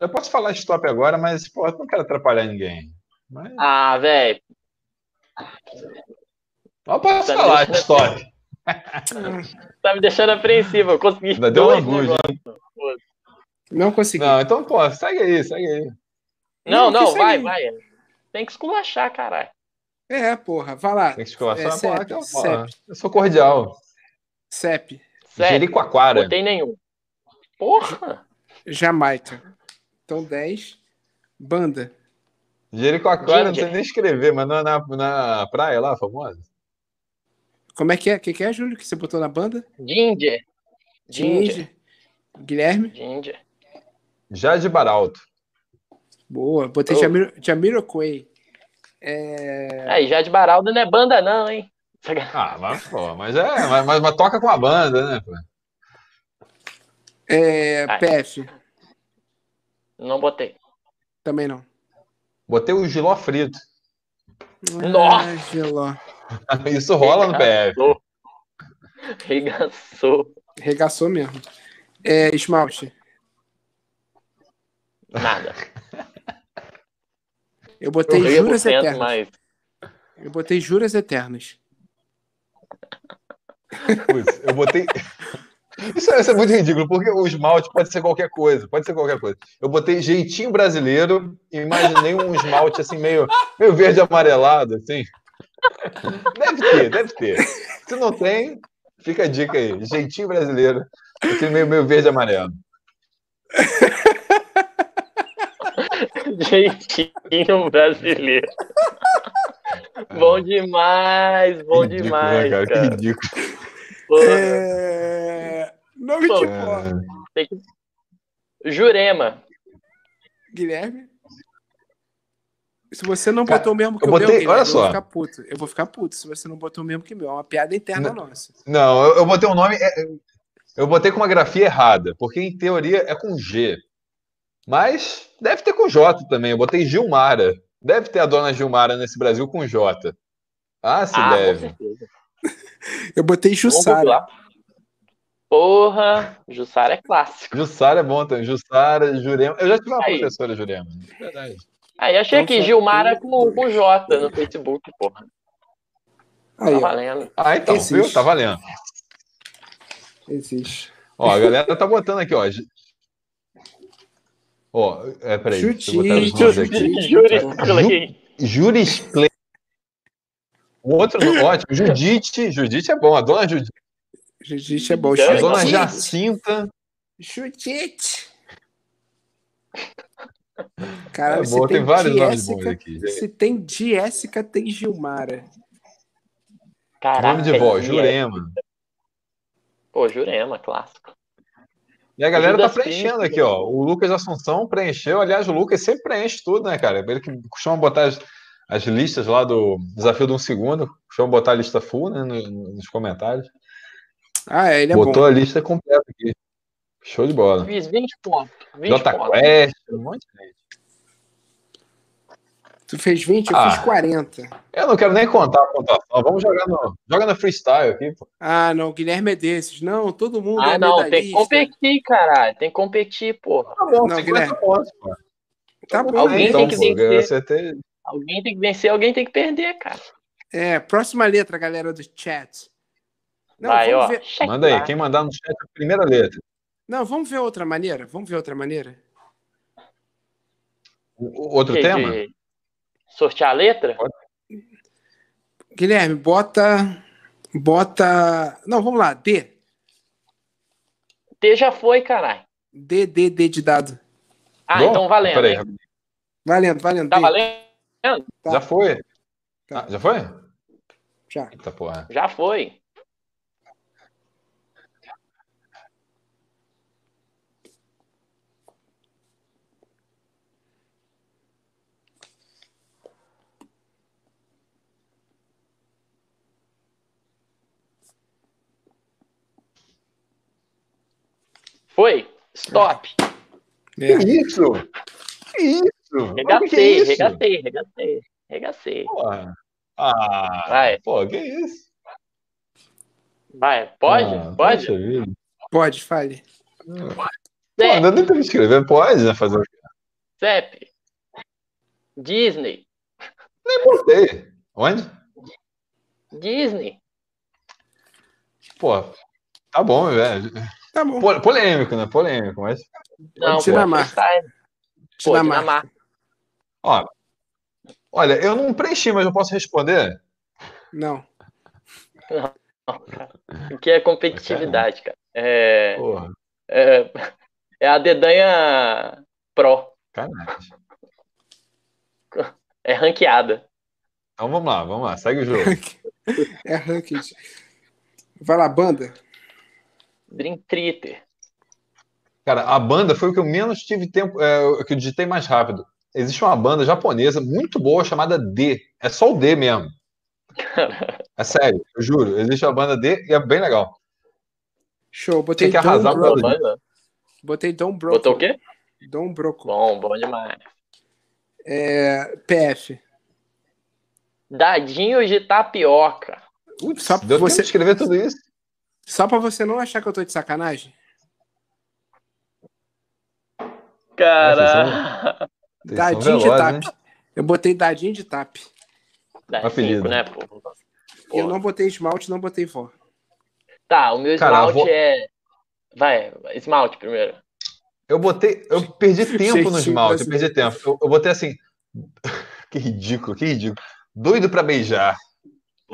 Eu posso falar stop agora, mas pô, eu não quero atrapalhar ninguém. Mas... Ah, velho. Eu posso tá falar stop. tá me deixando apreensivo. Eu consegui. Deu uma angústia. Não consegui. Não, então, pô, segue aí, segue aí. Não, não, não vai, vai. Tem que esculachar, caralho. É, porra, vai lá. Tem que esculachar, é, CEP, porra, CEP. Eu sou cordial. CEP. CEP. Jericoacoara. Botei nenhum. Porra! Jamaica. Então 10. Banda. Jericoacoara, não sei nem escrever, mas na, na, na praia lá, famosa. Como é que é? O que, que é, Júlio, que você botou na banda? Ginger. Ginger. Guilherme? Ginger. Jade Baralto. Boa, botei oh. Jamiroquai. É... Aí, Jade Baraldo não é banda não, hein? Ah, mas, pô, mas é, mas, mas, mas, toca com a banda, né? Pô? É, PF. Não botei. Também não. Botei o giló frito. Nossa! Ah, giló. Isso rola no PF. Regaçou. Regaçou mesmo. É, esmalte. Nada. Eu botei eu juras eternas. Mais. Eu botei juras eternas. Putz, eu botei. Isso é, isso é, muito ridículo, porque o esmalte pode ser qualquer coisa, pode ser qualquer coisa. Eu botei jeitinho brasileiro e imaginei um esmalte assim, meio, meio verde amarelado, assim. Deve ter, deve ter. Se não tem, fica a dica aí. Jeitinho brasileiro, aquele meio, meio verde amarelo. Jeitinho brasileiro. Bom demais, bom ridículo, né, demais. Né, cara? cara? Que ridículo. É... Nome Pô, de porra. Que... Jurema. Guilherme? Se você não botou o mesmo que eu o botei, meu, Guilherme, olha só. eu vou ficar puto. Eu vou ficar puto se você não botou o mesmo que o meu. É uma piada interna não, nossa. Não, eu, eu botei um nome. É, eu botei com uma grafia errada, porque em teoria é com G. Mas deve ter com J também. Eu botei Gilmara. Deve ter a dona Gilmara nesse Brasil com J. Ah, se ah, deve. Eu botei Jussara. Porra, Jussara é clássico. Jussara é bom também. Jussara, Jurema. Eu já tive uma Aí. professora Jurema. Verdade. Aí achei aqui, Gilmara com, com J no Facebook, porra. Aí, tá valendo. Ah, então, Existe. viu? Tá valendo. Existe. Ó, a galera tá botando aqui, ó. Ó, é, peraí. Chuti, Jurisplay. O outro, ótimo. Judite. Judite é bom. A dona Judite. Judite é bom. A dona Jacinta. Judite. Cara, é bom, tem, tem vários nomes bons aqui. Se tem Jéssica, tem Gilmara. Caraca, nome de vó, Jurema. Pô, Jurema, clássico. E a galera tá preenchendo aqui, ó. O Lucas Assunção preencheu. Aliás, o Lucas sempre preenche tudo, né, cara? Ele que costuma botar as, as listas lá do desafio de um segundo. Costuma botar a lista full, né, nos comentários. Ah, é, ele é Botou bom. a lista completa aqui. Show de bola. Fiz 20 pontos. 20 Jota pontos. Quest, um monte de gente. Tu fez 20, eu ah, fiz 40. Eu não quero nem contar a pontuação. Vamos jogar no, joga no freestyle aqui. Pô. Ah, não, o Guilherme é desses. Não, todo mundo ah, é não, medalhista. tem que competir, caralho. Tem que competir, porra. Tá bom, não, Guilherme... pontos, pô. Tá bom, alguém então, tem que pô, vencer. Alguém tem que vencer, alguém tem que perder, cara. É, próxima letra, galera do chat. Não, Vai, ó. Ver... Manda aí, quem mandar no chat a primeira letra. Não, vamos ver outra maneira. Vamos ver outra maneira. O, outro que, tema? De sortear a letra? Guilherme, bota. Bota. Não, vamos lá. D. D já foi, caralho. D, D, D de dado. Ah, Bom, então valendo. Peraí. Valendo, valendo. Tá D. valendo? Tá. Já foi. Tá. Ah, já foi? Já. Eita, porra. Já foi. Foi? Stop. É. Que isso? Que isso? Regacei, que é isso? regacei, regacei, regacei. Porra. Ah, Vai. pô, que isso? Vai, pode? Ah, pode? Pode, fale. Pô, ainda nem tá me escrevendo, pode, né? Fazer? CEP. Disney. Nem botei. Onde? Disney. Pô, tá bom, velho. Tá bom. Polêmico, né? Polêmico, mas. Não, Dinamarca. Pô, Dinamarca. Ó, olha, eu não preenchi, mas eu posso responder? Não. Não. O que é competitividade, cara? É, é, é a dedanha pro. É ranqueada. Então vamos lá, vamos lá, segue o jogo. é ranked. Vai lá, banda. Dream Theater. Cara, a banda foi o que eu menos tive tempo, é, que eu digitei mais rápido. Existe uma banda japonesa muito boa chamada D. É só o D mesmo. É sério, eu juro. Existe uma banda D e é bem legal. Show, botei Tinha que a Broco. banda. Botei Dom Broco. Botou o quê? Dom Broco. Bom, bom demais. É, PF. Dadinho de tapioca. Putz, Só pra deu você- tempo de escrever tudo isso. Só pra você não achar que eu tô de sacanagem. Cara. Dadinho de tap. Eu botei dadinho de tap. Dá Apelido. cinco, né, pô? Eu não botei esmalte, não botei vó. Tá, o meu Cara, esmalte vou- é. Vai, esmalte primeiro. Eu botei. Eu perdi tempo no esmalte, eu perdi tempo. Eu, eu botei assim. que ridículo, que ridículo. Doido pra beijar.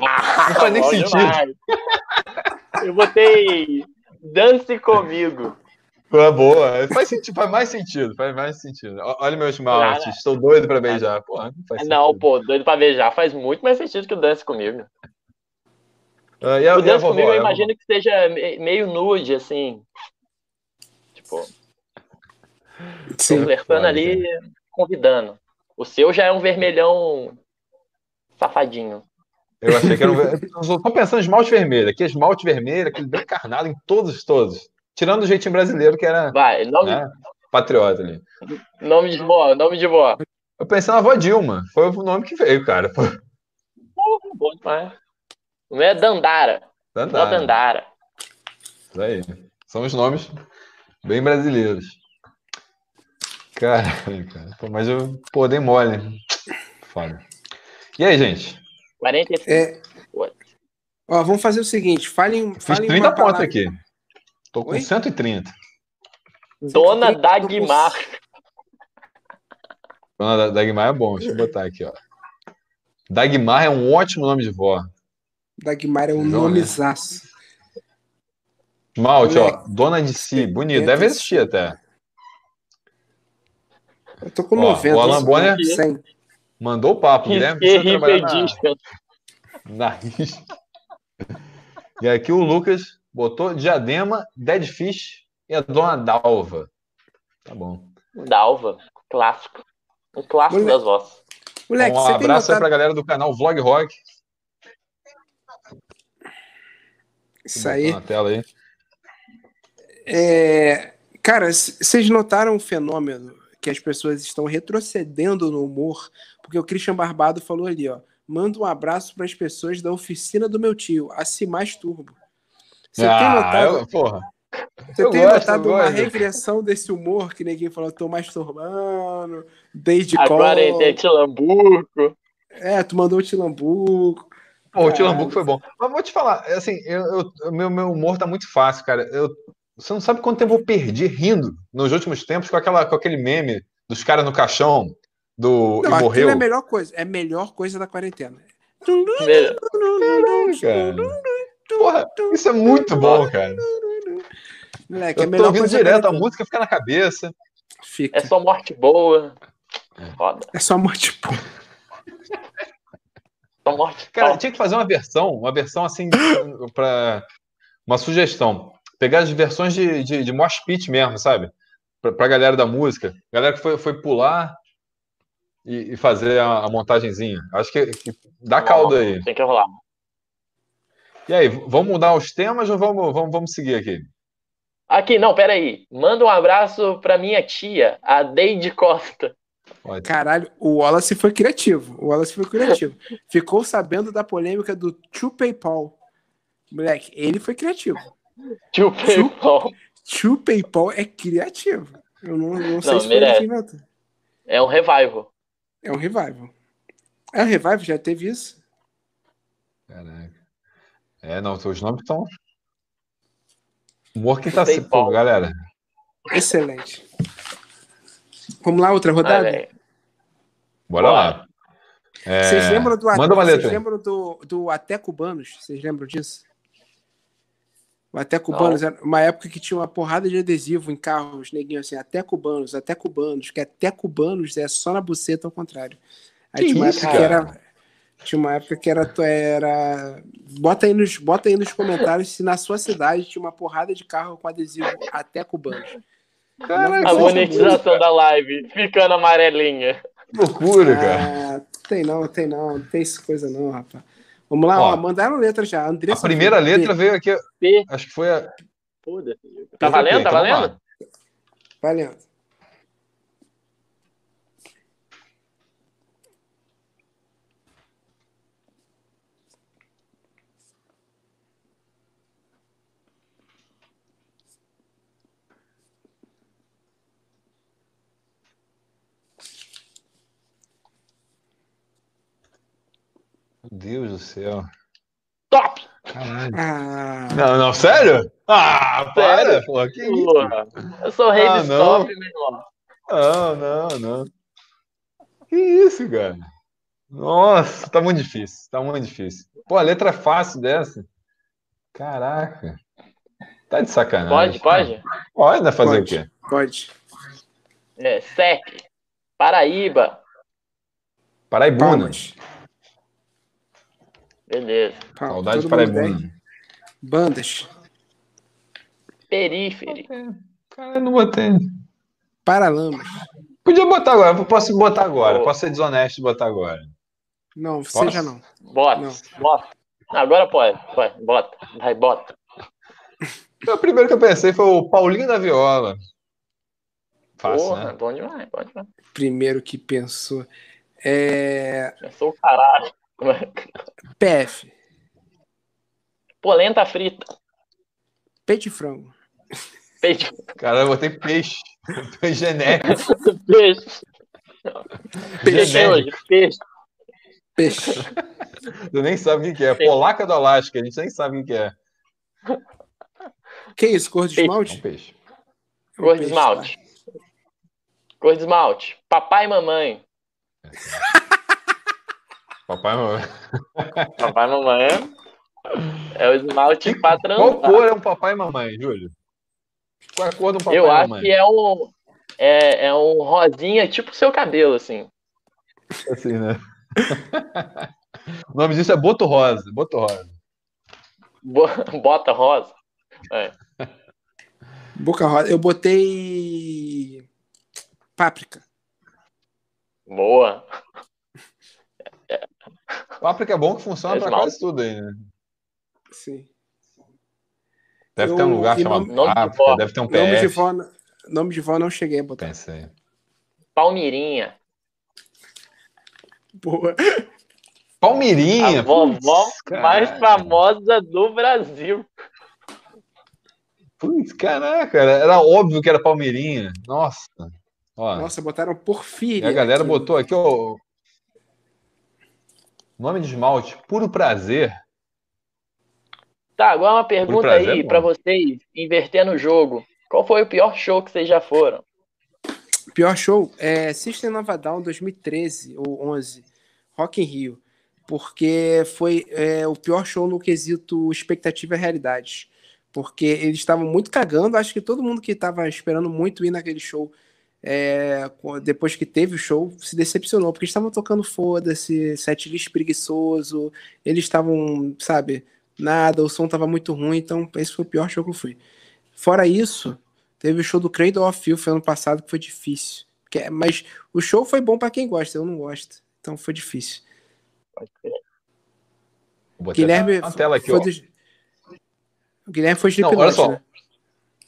Ah, faz nem sentido. Eu botei Dance Comigo. Pô, boa. Faz, sentido, faz mais sentido. Faz mais sentido. Olha meu não. Estou doido pra beijar. Porra, não faz Não, pô, Doido pra Beijar faz muito mais sentido que o Dance Comigo. Ah, e a, O e a Dance vovó? Comigo eu imagino que seja me- meio nude, assim. Tipo, Sim. flertando ali, convidando. O seu já é um vermelhão safadinho. Eu achei que era um. Eu só tô pensando em esmalte vermelho. Aqui é esmalte vermelho, aquele bem encarnado em todos, todos. Tirando o jeitinho brasileiro, que era Vai, nome, né, patriota ali. nome de vó, nome de vó. Eu pensei na avó Dilma. Foi o nome que veio, cara. Porra, bom demais. O meu é Dandara. Dandara. Dandara. Isso aí. São os nomes bem brasileiros. Cara, cara. Pô, mas eu, pô, dei mole. Foda. E aí, gente? 45. É, ó, vamos fazer o seguinte: falem, Fiz falem 30 uma pontos palavra. aqui. Tô com Oi? 130. Dona Dagmar. Dona Da- Dagmar é bom, deixa eu botar aqui, ó. Dagmar é um ótimo nome de vó. Dagmar é um João, né? nomezaço. Malte, ó. Dona de si, bonito. Deve existir até. Eu tô com Ó, 90. o Alan Bonner- 100. Mandou o papo, Guilherme. Risquei Precisa trabalhar na, na risca. E aqui o Lucas botou Diadema, Dead Fish e a Dona Dalva. Tá bom. Dalva. Clássico. Um clássico Moleque. das vozes. Moleque, um você tem abraço aí notado... pra galera do canal Vlog Rock. Isso aí. Na tela aí. É, Cara, vocês notaram um fenômeno que as pessoas estão retrocedendo no humor? Porque o Christian Barbado falou ali, ó. Manda um abraço para as pessoas da oficina do meu tio, a Cimais Turbo. Você tem ah, notado, eu, porra. você eu tem gosto, notado uma gosto. regressão desse humor que ninguém falou, tô masturbando, desde Agora ele tem Tilambuco. É, tu mandou o Tilambuco. Pô, o. Tilambuco foi bom. Mas vou te falar, assim, eu, eu- meu, meu humor tá muito fácil, cara. Eu, você não sabe quanto tempo eu perdi rindo nos últimos tempos com, aquela, com aquele meme dos caras no caixão do Não, e morreu. é a melhor coisa. É a melhor coisa da quarentena. Melhor. Porra, isso é muito bom, cara. Moleque, é Eu tô melhor ouvindo direto, a música fica na cabeça. Fica. É só morte boa. Foda. É só morte. Só morte Cara, tinha que fazer uma versão, uma versão assim, para uma sugestão. Pegar as versões de, de, de Mosh Pit mesmo, sabe? Pra, pra galera da música. Galera que foi, foi pular e, e fazer a, a montagenzinha. Acho que, que dá caldo aí. Tem que rolar. E aí, vamos mudar os temas ou vamos, vamos, vamos seguir aqui? Aqui, não, peraí. Manda um abraço pra minha tia, a Deide Costa. Pode. Caralho, o Wallace foi criativo. O Wallace foi criativo. Ficou sabendo da polêmica do Tio PayPal. Moleque, ele foi criativo. Tio PayPal. Tio PayPal é criativo. Eu não, não sei Não, se foi ele merece. inventou. É um revival. É um revival. É um revival, já teve isso. Caraca. É, não, os nomes estão. Humor que tá. Sei, Pô, galera. Excelente. Vamos lá, outra Ah, rodada? velho. Bora Bora. lá. É, Vocês lembram do Manda uma Vocês letra. aí. lembram do, do Até Cubanos? Vocês lembram disso? Até Cubanos era uma época que tinha uma porrada de adesivo em carros, neguinho assim, Até Cubanos, Até Cubanos, que Até Cubanos é só na buceta ao contrário. Aí Que tinha uma isso, época que cara? era. Tinha uma época que era, era. Bota aí, nos, bota aí nos comentários se na sua cidade tinha uma porrada de carro com adesivo Até Cubanos. Caraca, A Não, monetização da live ficando amarelinha. que loucura, cara. Ah, tem não, tem não, não tem essa coisa não, rapaz. Vamos lá, ó, ó mandaram letra já. Andressa a primeira letra veio aqui. P. Acho que foi a. Tá valendo? Tá valendo? Valendo. Deus do céu. Top! Ah. Não, não, sério? Ah, para, sério? pô, que isso? Eu sou rei ah, do não. stop, meu irmão. Não, não, não. Que isso, cara? Nossa, tá muito difícil, tá muito difícil. Pô, a letra é fácil dessa. Caraca. Tá de sacanagem. Pode, pode? Pode, né? Fazer pode, o quê? Pode. É, SEC. Paraíba. Paraibuna. Palmas. Beleza. Saudade para Paraibuna. Bandas. Perífere. Cara, eu não botei. Paralamas. Podia botar agora, posso botar agora. Oh. Posso ser desonesto e botar agora. Não, Posso? seja não. Bota. Não. Bota. Agora pode, pode. Bota. Vai, bota. O primeiro que eu pensei foi o Paulinho da Viola. Fácil, Porra, né? bom demais, bom demais. Primeiro que pensou. É... Pensou o caralho. PF. Polenta frita. Peito de frango. Peixe. Cara, eu botei peixe. Peixe genérico. peixe. Peixe hoje. Peixe. Peixe. Tu nem sabe o que é. Polaca do Alasca, a gente nem sabe o que é. Que isso? Cor de peixe. esmalte? É um peixe. Cor de esmalte. Cor de esmalte. Papai e mamãe. Papai e mamãe. Papai e mamãe é o esmalte patrão. Qual cor é um papai e mamãe, Júlio? Qual é a cor do papai Eu e mamãe? Eu acho que é um, é, é um rosinha, tipo seu cabelo, assim. Assim, né? o nome disso é Boto Rosa. Boto Rosa. Bo Bota Rosa. É. Boca Rosa. Eu botei. Páprica. Boa. Páprica é bom que funciona é para quase tudo aí, né? Sim. Deve eu, ter um lugar chamado nome, Páprica, deve ter um PF. Nome de, vó, nome de vó não cheguei a botar. Pensei. Palmirinha. Boa. Palmirinha. A vovó mais famosa do Brasil. Putz, caraca, era óbvio que era Palmeirinha. Nossa. Ó. Nossa, botaram Porfíria. E a galera aqui. botou aqui, ó, Nome de esmalte, puro prazer. Tá, agora uma pergunta prazer, aí para vocês, invertendo o jogo. Qual foi o pior show que vocês já foram? Pior show? É System of a Down 2013 ou 11, Rock in Rio. Porque foi é, o pior show no quesito expectativa e realidade. Porque eles estavam muito cagando. Acho que todo mundo que estava esperando muito ir naquele show é, depois que teve o show, se decepcionou, porque estavam tocando foda-se, setlist preguiçoso, eles estavam, sabe, nada, o som tava muito ruim, então esse foi o pior show que eu fui. Fora isso, teve o show do Cradle of Filth ano passado, que foi difícil. Que, mas o show foi bom para quem gosta, eu não gosto, então foi difícil. Guilherme a tela aqui, foi do... O Guilherme foi de só. Né?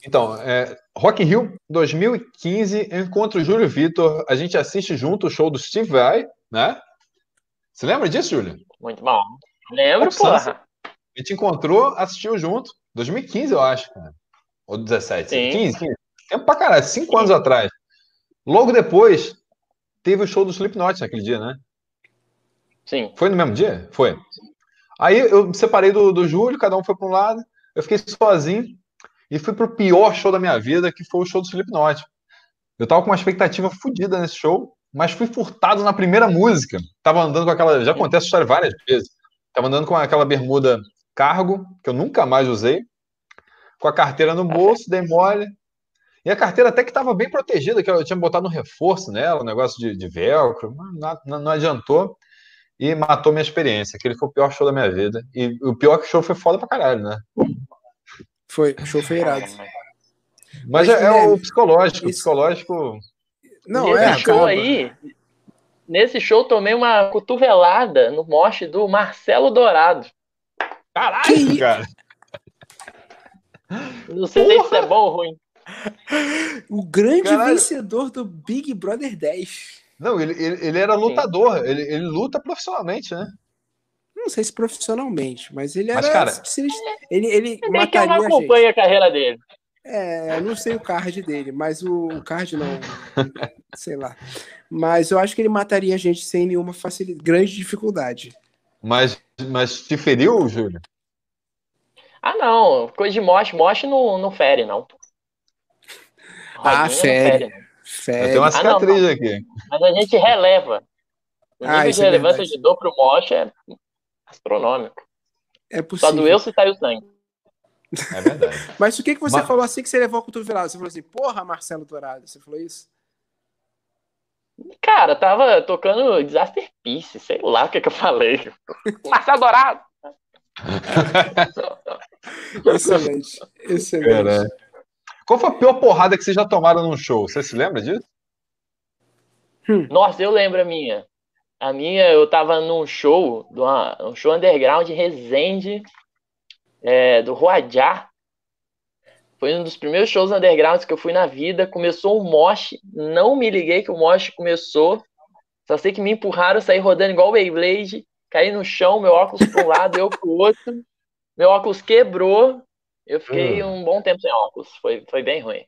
Então, é, Rock in Rio 2015, encontro Júlio Vitor. A gente assiste junto o show do Steve Vai, né? Você lembra disso, Júlio? Muito bom. Lembro, porra. A gente encontrou, assistiu junto. 2015, eu acho, cara. Ou 17. Sim. 15, 15. Tempo pra caralho, cinco anos atrás. Logo depois, teve o show do Slipknot naquele dia, né? Sim. Foi no mesmo dia? Foi. Aí eu me separei do, do Júlio, cada um foi para um lado. Eu fiquei sozinho e fui pro pior show da minha vida, que foi o show do Slipknot. Eu tava com uma expectativa fodida nesse show, mas fui furtado na primeira música. Tava andando com aquela. Já contei essa história várias vezes. Tava andando com aquela bermuda cargo, que eu nunca mais usei, com a carteira no bolso, dei mole. E a carteira até que estava bem protegida, que eu tinha botado um reforço nela, um negócio de, de velcro, não, não, adiantou e matou minha experiência. Aquele foi o pior show da minha vida. E o pior que show foi foda pra caralho, né? Foi, o show foi irado. Mas, Mas é, é, o psicológico, isso... psicológico. Não, é. show aí. nesse show tomei uma cotovelada no moche do Marcelo Dourado. Caralho, que... cara! Não sei Porra. se isso é bom ou ruim. O grande Caralho. vencedor do Big Brother 10. Não, ele, ele, ele era lutador, ele, ele luta profissionalmente, né? Não sei se profissionalmente, mas ele mas, era. Cara, ele, ele é mataria que eu não acompanho a, a, carreira dele. É, eu não sei o card dele, mas o, o card não. sei lá. Mas eu acho que ele mataria a gente sem nenhuma facilidade, grande dificuldade. Mas, mas te feriu, Júlio? Ah, não. Coisa de moche, moche não, não fere, não. Ah, fere. fere. Eu tenho uma cicatriz ah, não, aqui. Mas a gente releva. O ah, nível de é relevância é de dor pro moche é astronômico. É possível. Só doeu se saiu sangue. É verdade. Mas o que, que você Mas... falou assim que você levou a cotovelada? Você falou assim, porra, Marcelo Dourado. Você falou isso? Cara, tava tocando Disaster Peace, sei lá o que, que eu falei. Marcelo Dourado! excelente, excelente. Qual foi a pior porrada que vocês já tomaram num show? Você se lembra disso? Hum. Nossa, eu lembro a minha. A minha, eu tava num show, um show underground de Resende, é, do Ruajá. Foi um dos primeiros shows undergrounds que eu fui na vida. Começou um mosh, não me liguei que o mosh começou. Só sei que me empurraram, saí rodando igual o Beyblade, caí no chão, meu óculos para um lado, eu pro outro. Meu óculos quebrou. Eu fiquei hum. um bom tempo sem óculos. Foi, foi bem ruim.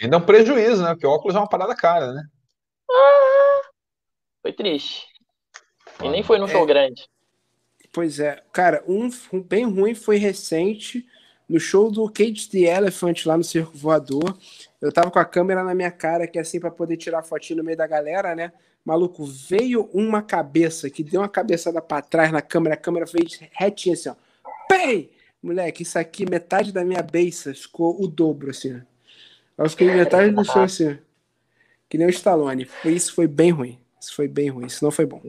Ainda é um prejuízo, né? Porque óculos é uma parada cara, né? Ah, foi triste. E nem foi num show é, grande. Pois é. Cara, um, bem ruim foi recente, no show do Cage the Elephant lá no Circo Voador. Eu tava com a câmera na minha cara, que é assim, para poder tirar fotinho no meio da galera, né? Maluco, veio uma cabeça que deu uma cabeçada para trás na câmera, a câmera fez retinha assim, ó. Pei! Moleque, isso aqui, metade da minha beiça ficou o dobro, assim. Eu fiquei metade do show assim. Que nem o Stallone. Isso foi bem ruim. Isso foi bem ruim. Isso não foi bom.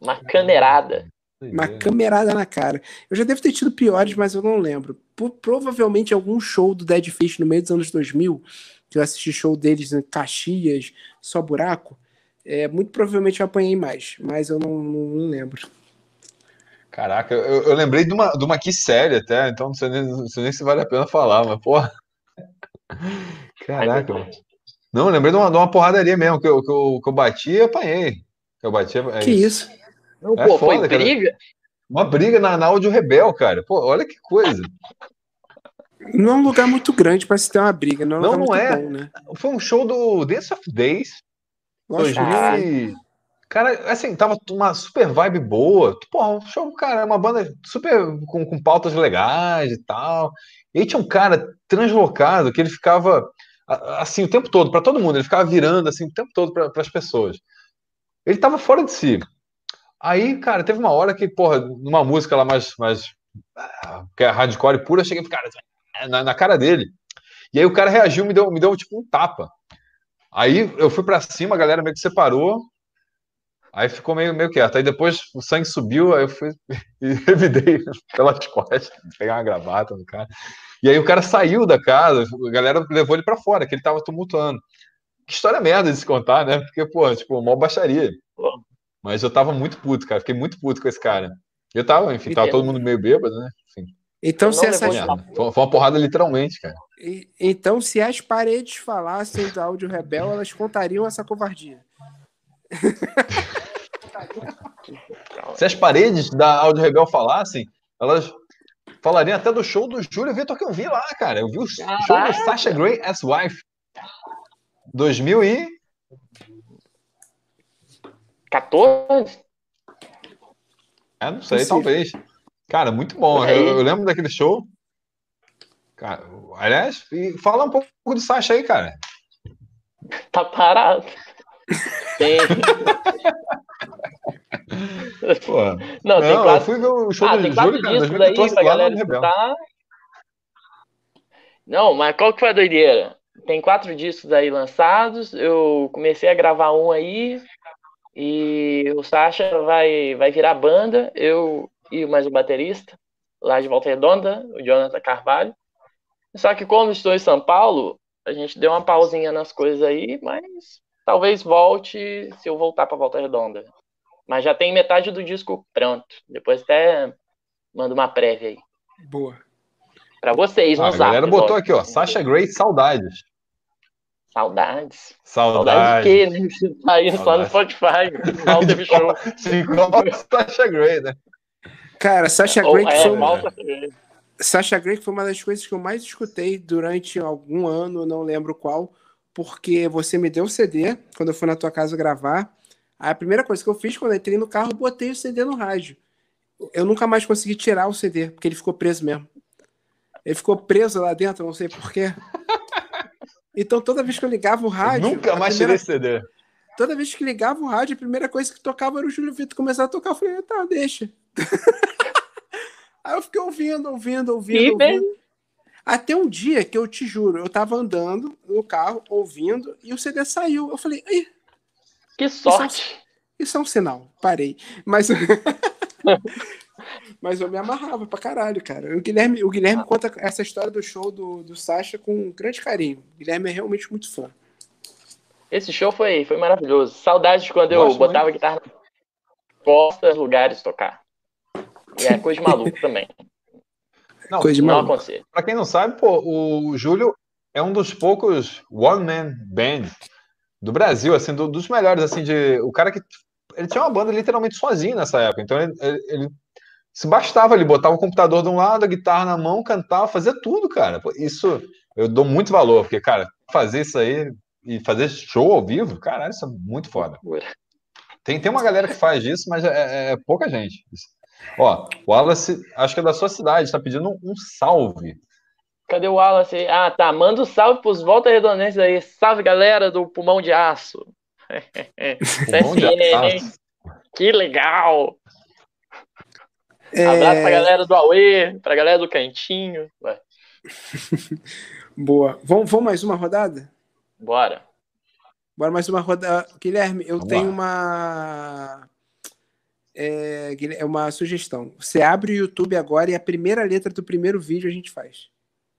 Uma camerada. Uma camerada na cara. Eu já devo ter tido piores, mas eu não lembro. Por, provavelmente algum show do Dead Fish no meio dos anos 2000, que eu assisti show deles em Caxias, só buraco. É, muito provavelmente eu apanhei mais, mas eu não, não, não lembro. Caraca, eu, eu, lembrei de uma, de uma aqui séria até, então não sei, nem, não sei nem se vale a pena falar, mas porra. Caraca, mano. Não, lembrei de uma, de uma porradaria mesmo, que eu, que eu, que eu bati e apanhei. Que eu bati. É que isso? Não, é pô, foda, foi briga? Cara. Uma briga na, na Áudio Rebel, cara. Pô, olha que coisa. Não é um lugar muito grande para se ter uma briga, não, é não, não é. Bom, né? Foi um show do Dance of Days. 2000, Cara, assim, tava uma super vibe boa. Porra, show, cara, uma banda super com, com pautas legais e tal. E aí tinha um cara translocado que ele ficava assim o tempo todo, para todo mundo, ele ficava virando assim o tempo todo para as pessoas. Ele tava fora de si. Aí, cara, teve uma hora que, porra, numa música lá mais, mais que é hardcore pura, cheguei cara, na, na cara dele. E aí o cara reagiu, me deu, me deu tipo um tapa. Aí eu fui para cima, a galera meio que separou. Aí ficou meio, meio quieto. Aí depois o sangue subiu, aí eu fui e revidei pelas costas, pegar uma gravata no cara. E aí o cara saiu da casa, a galera levou ele para fora, que ele tava tumultuando. Que história merda de se contar, né? Porque, pô, tipo, mal baixaria. Mas eu tava muito puto, cara. Fiquei muito puto com esse cara. Eu tava, enfim, tava todo mundo meio bêbado, né? Enfim. Então, se essa... Foi uma porrada literalmente, cara. E, então, se as paredes falassem do áudio rebel, elas contariam essa covardia. Se as paredes da Áudio Rebel falassem, elas falariam até do show do Júlio Vitor que eu vi lá, cara. Eu vi o show do Sasha Grey as Wife. 2000 e... 14? É, não sei, talvez. Cara, muito bom. Eu, eu, lembro daquele show. Cara, aliás, fala um pouco do Sasha aí, cara. Tá parado. Tem. Pô, não, tem não, quatro... eu fui ver o show ah, do Júlio, cara, 2014 pra galera escutar. Não, mas qual que foi a doideira? Tem quatro discos aí lançados, eu comecei a gravar um aí, e o Sasha vai, vai virar banda, eu e mais o baterista, lá de Volta Redonda, o Jonathan Carvalho. Só que como estou em São Paulo, a gente deu uma pausinha nas coisas aí, mas talvez volte se eu voltar para Volta Redonda. Mas já tem metade do disco pronto. Depois até mando uma prévia aí. Boa. Para vocês, ah, no A galera botou aqui, ó. Sasha Grey, saudades. Saudades. Saudades. de quê, né? Você tá indo no Spotify. Mal teve show. Igual Sasha Grey, né? Cara, Sasha Grey Ou, é, foi... Sasha Grey. Foi uma das coisas que eu mais escutei durante algum ano, não lembro qual, porque você me deu o CD quando eu fui na tua casa gravar. A primeira coisa que eu fiz quando eu entrei no carro, botei o CD no rádio. Eu nunca mais consegui tirar o CD, porque ele ficou preso mesmo. Ele ficou preso lá dentro, não sei porquê. Então toda vez que eu ligava o rádio. Nunca mais primeira... tirei CD. Toda vez que ligava o rádio, a primeira coisa que tocava era o Júlio Vitor começar a tocar. Eu falei, tá, deixa. Aí eu fiquei ouvindo, ouvindo, ouvindo. Ouvindo. Até um dia que eu te juro, eu tava andando no carro, ouvindo, e o CD saiu. Eu falei, Ih, que sorte. Isso é, um, isso é um sinal. Parei. Mas. Mas eu me amarrava pra caralho, cara. O Guilherme, o Guilherme conta essa história do show do, do Sasha com grande carinho. O Guilherme é realmente muito fã. Esse show foi, foi maravilhoso. Saudades de quando eu botava muito. guitarra posta lugares tocar. E é coisa de maluco também. Não, coisa de não maluco. acontecer. Pra quem não sabe, pô, o Júlio é um dos poucos one-man band do Brasil, assim, do, dos melhores, assim, de. O cara que. Ele tinha uma banda literalmente sozinho nessa época. Então ele, ele, ele se bastava, ele botava o computador de um lado, a guitarra na mão, cantava, fazia tudo, cara. Isso eu dou muito valor, porque, cara, fazer isso aí e fazer show ao vivo, caralho, isso é muito foda. Tem, tem uma galera que faz isso, mas é, é pouca gente. Ó, o Wallace, acho que é da sua cidade, está pedindo um, um, salve. Cadê o Wallace? Ah, tá. Manda um salve pros Volta Redondenses aí. Salve, galera do Pulmão de Aço. Pulmão de aço. Que legal! É... Abraço pra galera do Aue, pra galera do Cantinho. Boa. Vamos, vamos mais uma rodada? Bora. Bora mais uma rodada. Guilherme, eu vamos tenho lá. uma. É, uma sugestão. Você abre o YouTube agora e a primeira letra do primeiro vídeo a gente faz.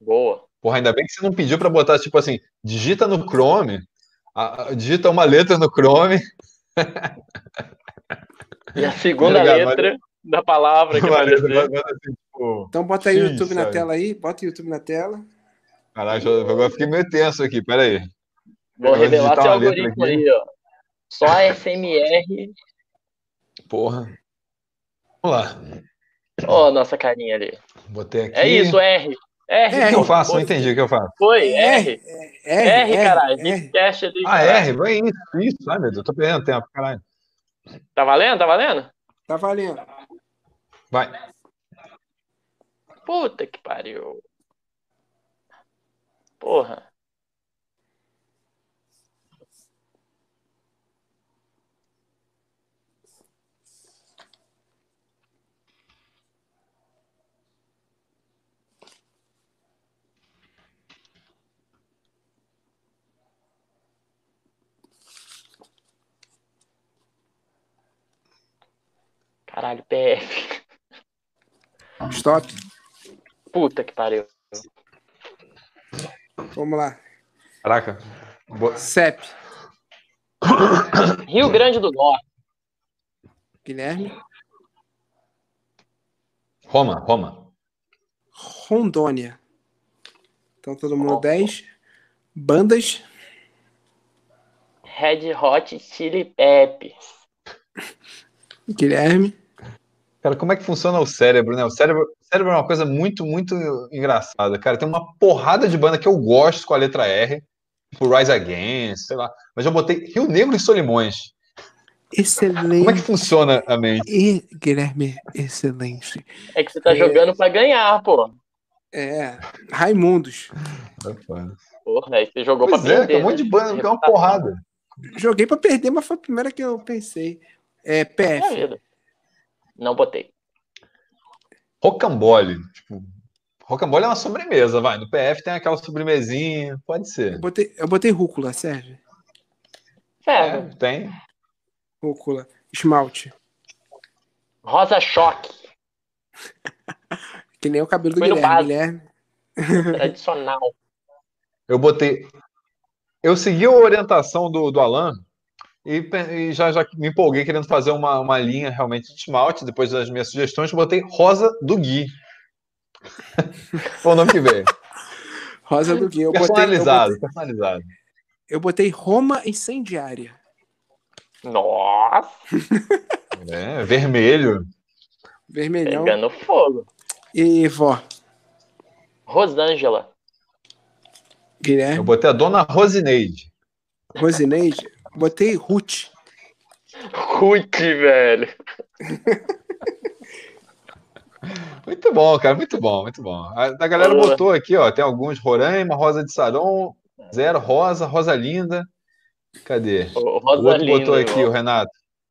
Boa. Porra, ainda bem que você não pediu para botar, tipo assim, digita no Chrome, a, a, digita uma letra no Chrome. E a segunda letra. Da palavra que vai assim, tipo, Então bota aí o YouTube sabe? na tela aí, bota o YouTube na tela. Caraca, agora fiquei meio tenso aqui, peraí. Vou revelar seu algoritmo aí, ó. Só a SMR. Porra. Vamos lá. Ó, oh, nossa carinha ali. Botei aqui. É isso, R. R. O que eu faço? Não entendi o que eu faço. Foi, R. R, R, R caralho. R. Ali, ah, R, vai isso, isso. Ai, meu Deus, eu tô perdendo tempo, caralho. Tá valendo? Tá valendo? Tá valendo. Vai. Puta que pariu. Porra. Caralho, PF. Stop. Puta que pariu. Vamos lá. Caraca. Boa. CEP. Rio Grande do Norte. Guilherme. Roma, Roma. Rondônia. Então todo mundo oh. 10. Bandas. Red Hot Chili Peppers. Guilherme. Cara, como é que funciona o cérebro, né? O cérebro, o cérebro é uma coisa muito, muito engraçada. Cara, tem uma porrada de banda que eu gosto com a letra R, tipo Rise Against, sei lá. Mas eu botei Rio Negro e Solimões. Excelente. Como é que funciona a mente? E, Guilherme, excelente. É que você tá é... jogando pra ganhar, pô. É, Raimundos. Porra, aí você jogou pois pra é, perder. Tem um monte de banda, que é uma porrada. Joguei pra perder, mas foi a primeira que eu pensei. É, PF. É não botei. Rocambole. Tipo, rocambole é uma sobremesa, vai. No PF tem aquela sobremesinha, pode ser. Eu botei, eu botei rúcula, serve? Serve. É, tem. Rúcula. Esmalte. Rosa choque. que nem o cabelo do Foi Guilherme. Guilherme. Tradicional. Eu botei. eu segui a orientação do, do Alan e, e, já, já me empolguei querendo fazer uma, uma linha realmente de esmalte. Depois das minhas sugestões, botei Rosa do Gui. Foi o nome que veio. Rosa do Gui. Eu personalizado, botei, eu botei, personalizado. Eu botei Roma incendiária. Nossa! É, vermelho. Vermelhão. Pegando fogo. E vó? Rosângela. Guilherme? Eu botei a dona Rosineide. Rosineide? Botei Ruth. Ruth, velho. muito bom, cara, muito bom, muito bom. A, a galera Boa. botou aqui, ó, tem alguns Roraima, Rosa de Saron, Zero, Rosa, Rosa Linda. Cadê? O, Rosa o outro Linda, botou aqui, o Renato.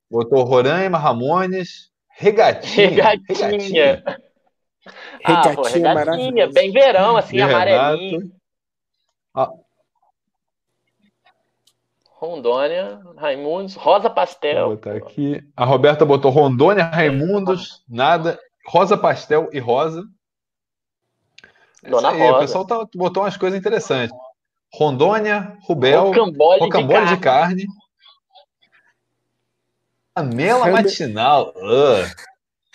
Botou Roraima, Ramones, Regatinha. Regatinha. Regatinha, ah, pô, regatinha bem verão, assim, amarelinho. Ah, Rondônia, Raimundos, Rosa Pastel. Vou botar aqui. A Roberta botou Rondônia, Raimundos, nada, Rosa Pastel e Rosa. Dona aí, Rosa. O pessoal tá, botou umas coisas interessantes. Rondônia, Rubel, rocambole, rocambole de, de, carne. Camela Rame... matinal. Uh.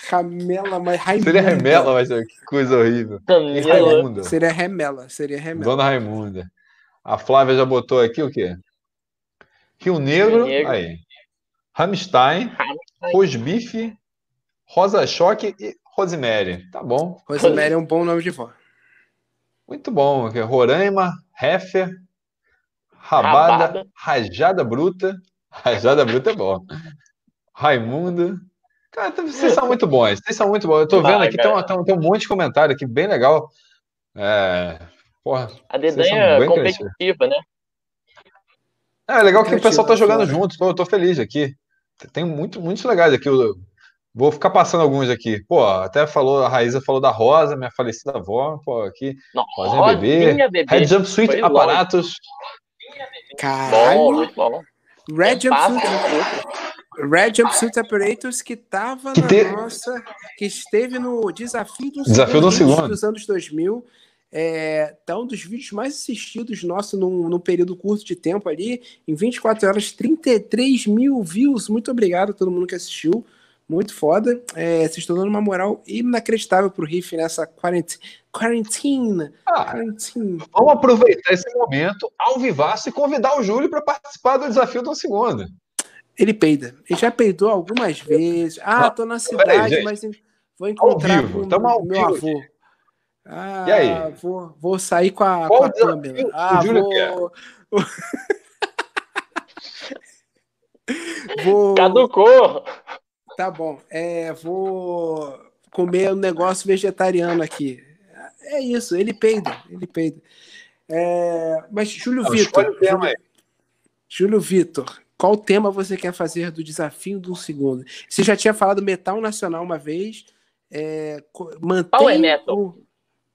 Camela, mas Raimunda. Seria remela, mas que coisa horrível. Raimunda. Seria remela, seria remela. Dona Raimunda. A Flávia já botou aqui o quê? Rio Negro, Rio Negro. aí. Hamstein, Rosbife, Rosa Choque e Rosemary. Tá bom. Rosemary é um bom nome de vó. Muito bom. Roraima, Heffer, Rabada, Rabada, Rajada Bruta. Rajada Bruta é bom. Raimundo. Cara, vocês são muito bons. Vocês são muito bons. Eu tô vendo aqui, tem, tem, tem, um monte de comentário aqui, bem legal. É, porra, a dedanha é competitiva, né? É, é legal que o pessoal tá jogando junto, eu tô feliz aqui. Tem muito, muitos legais aqui. Eu vou ficar passando alguns aqui. Pô, até falou, a Raíza falou da Rosa, minha falecida avó, pô, aqui. Não, Rosinha, Rosinha bebê. bebê. Red Jump Suite Aparatos. Caralho. Bom, bom. Red Jump Suite. Red Jumpsuit Operators que tava que na te... nossa, que esteve no desafio do desafio do segundo dos anos 2000 é, tá um dos vídeos mais assistidos nosso num, num, período curto de tempo ali, em 24 horas, 33 mil views. Muito obrigado a todo mundo que assistiu. Muito foda. É, vocês estão dando uma moral inacreditável pro Riff nessa quarentena. Quarentena. Ah, quarentena. Vamos aproveitar esse momento ao vivaço e convidar o Júlio para participar do desafio do segundo. Ele peida. Ele já peidou algumas vezes. Ah, tô na cidade, mas vou encontrar o meu avô. Ah, e aí? Vou, vou sair com a, com a câmera. Ah, vou... vou. Caducou! Tá bom. É, vou comer um negócio vegetariano aqui. É isso, ele peida, ele peida. É, mas Júlio Vitor. Júlio, Júlio Vitor, qual tema você quer fazer do desafio do segundo? Você já tinha falado metal nacional uma vez. É, mantém Power Metal. O...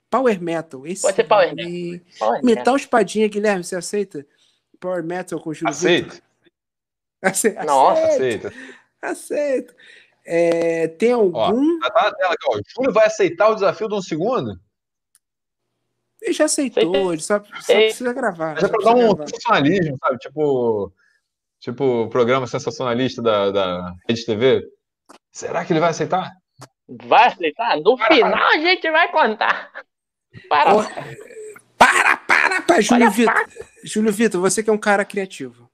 Power Metal. Esse Pode ser Power Metal. Power metal Espadinha, Guilherme, você aceita? Power Metal com Júlio Aceito. Aceita. Nossa, aceita. Aceita. É, tem algum. Ó, tá na tela aqui, ó. O Júlio vai aceitar o desafio de um segundo? Ele já aceitou, ele só, só precisa gravar. Mas é pra dar um sensacionalismo, sabe? Tipo, tipo o programa sensacionalista da, da Rede TV. Será que ele vai aceitar? Vai aceitar? No final a gente vai contar. Para. Para, para, para, Júlio Vitor. Júlio Vitor, você que é um cara criativo.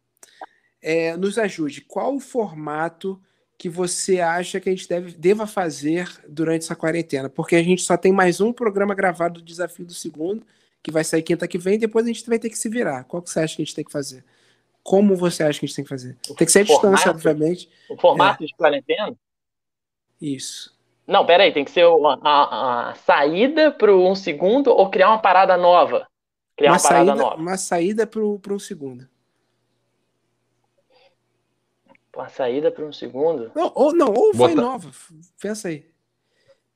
É, nos ajude. Qual o formato que você acha que a gente deve, deva fazer durante essa quarentena? Porque a gente só tem mais um programa gravado do Desafio do Segundo, que vai sair quinta que vem, e depois a gente vai ter que se virar. Qual que você acha que a gente tem que fazer? Como você acha que a gente tem que fazer? Tem que ser distância, obviamente. O formato é. de quarentena? Isso. Não, peraí, tem que ser a, saída para um segundo ou criar uma parada nova? Criar uma, uma parada saída, nova. Uma saída para um segundo. Uma saída para um segundo? Não, ou, não, ou foi nova. Pensa aí.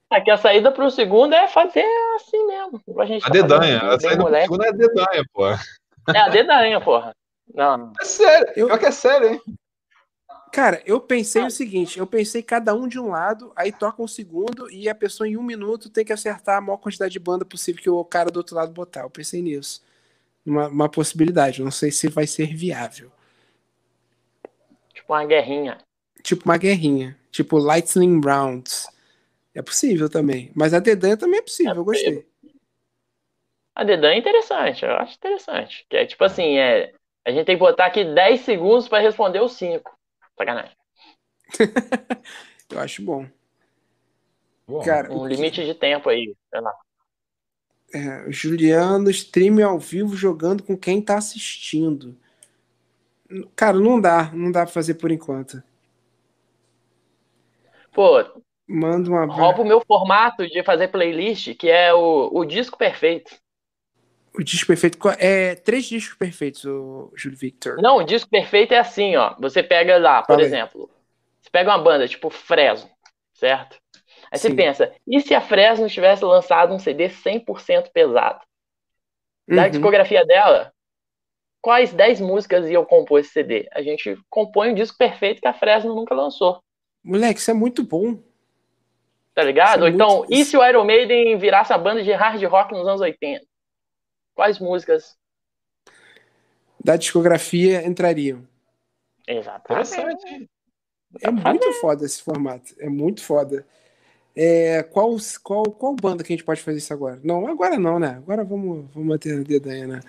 Aqui é a saída para o segundo é fazer assim mesmo. A, gente a tá dedanha. A saída para o segundo é a dedanha, porra. É a dedanha, porra. Não. É sério. Eu... Pior que é sério, hein? Cara, eu pensei o seguinte: eu pensei cada um de um lado, aí toca um segundo e a pessoa em um minuto tem que acertar a maior quantidade de banda possível que o cara do outro lado botar. Eu pensei nisso. uma, uma possibilidade. Não sei se vai ser viável. Tipo uma guerrinha. Tipo uma guerrinha. Tipo Lightning Rounds. É possível também. Mas a Dedanha também é possível, é eu gostei. A Dedanha é interessante, eu acho interessante. Que é tipo assim, é, a gente tem que botar aqui 10 segundos para responder os 5. Sacanagem. eu acho bom. bom. Cara, um limite de tempo aí, sei lá. É, Juliano, stream ao vivo jogando com quem tá assistindo. Cara, não dá, não dá pra fazer por enquanto. Pô, manda uma. Rouba o meu formato de fazer playlist, que é o, o disco perfeito. O disco perfeito. É três discos perfeitos, o Júlio Victor. Não, o disco perfeito é assim, ó. Você pega lá, por exemplo, você pega uma banda tipo Fresno, certo? Aí Sim. você pensa, e se a Fresno tivesse lançado um CD 100% pesado? Da uhum. discografia dela, quais 10 músicas iam compor esse CD? A gente compõe um disco perfeito que a Fresno nunca lançou. Moleque, isso é muito bom. Tá ligado? É então, muito... e se o Iron Maiden virasse a banda de hard rock nos anos 80? Quais músicas? Da discografia entrariam. Exatamente. É muito foda esse formato. É muito foda. É, qual, qual, qual banda que a gente pode fazer isso agora? Não, agora não, né? Agora vamos, vamos manter a dedanha, né?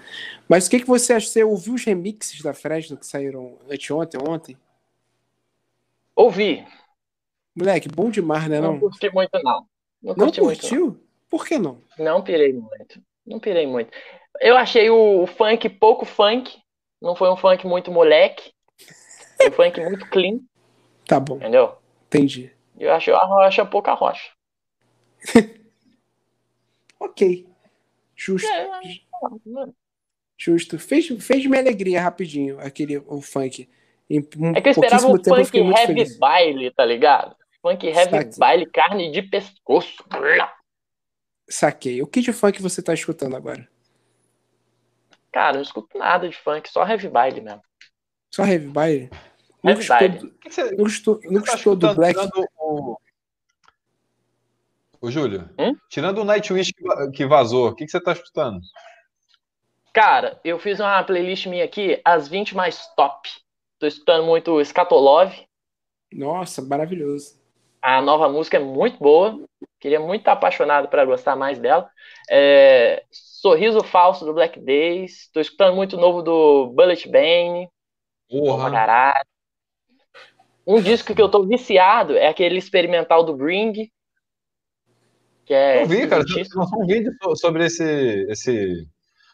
Mas o que, que você acha? Você ouviu os remixes da Fresno que saíram anteontem, ontem? Ouvi. Moleque, bom demais, né? Não, não curti muito, não. Não, não curtiu? Muito, não. Por que não? Não pirei muito. Não pirei muito. Eu achei o, o funk pouco funk. Não foi um funk muito moleque. Foi um funk muito clean. Tá bom. Entendeu? Entendi. Eu acho a rocha pouca rocha. ok. Justo. É, é, Justo. Fez, fez minha alegria rapidinho, aquele o funk. Em um é que eu esperava um funk heavy feliz. baile, tá ligado? Funk heavy baile, carne de pescoço. Saquei. O que de funk você tá escutando agora? Cara, não escuto nada de funk, só heavy baile mesmo. Só heavy baile? Não gostou, do, não gostou, não tá do Black? O... Ô, Júlio, hum? tirando o Nightwish que vazou, o que, que você tá escutando? Cara, eu fiz uma playlist minha aqui, as 20 mais top. Tô escutando muito Scatolov. Nossa, maravilhoso. A nova música é muito boa. Queria muito estar apaixonado para gostar mais dela. É... Sorriso Falso do Black Days. Tô escutando muito novo do Bullet Bane. Porra. Caralho. Um disco que eu tô viciado é aquele experimental do Bring. Que é eu vi, cara. Lançou um vídeo sobre esse, esse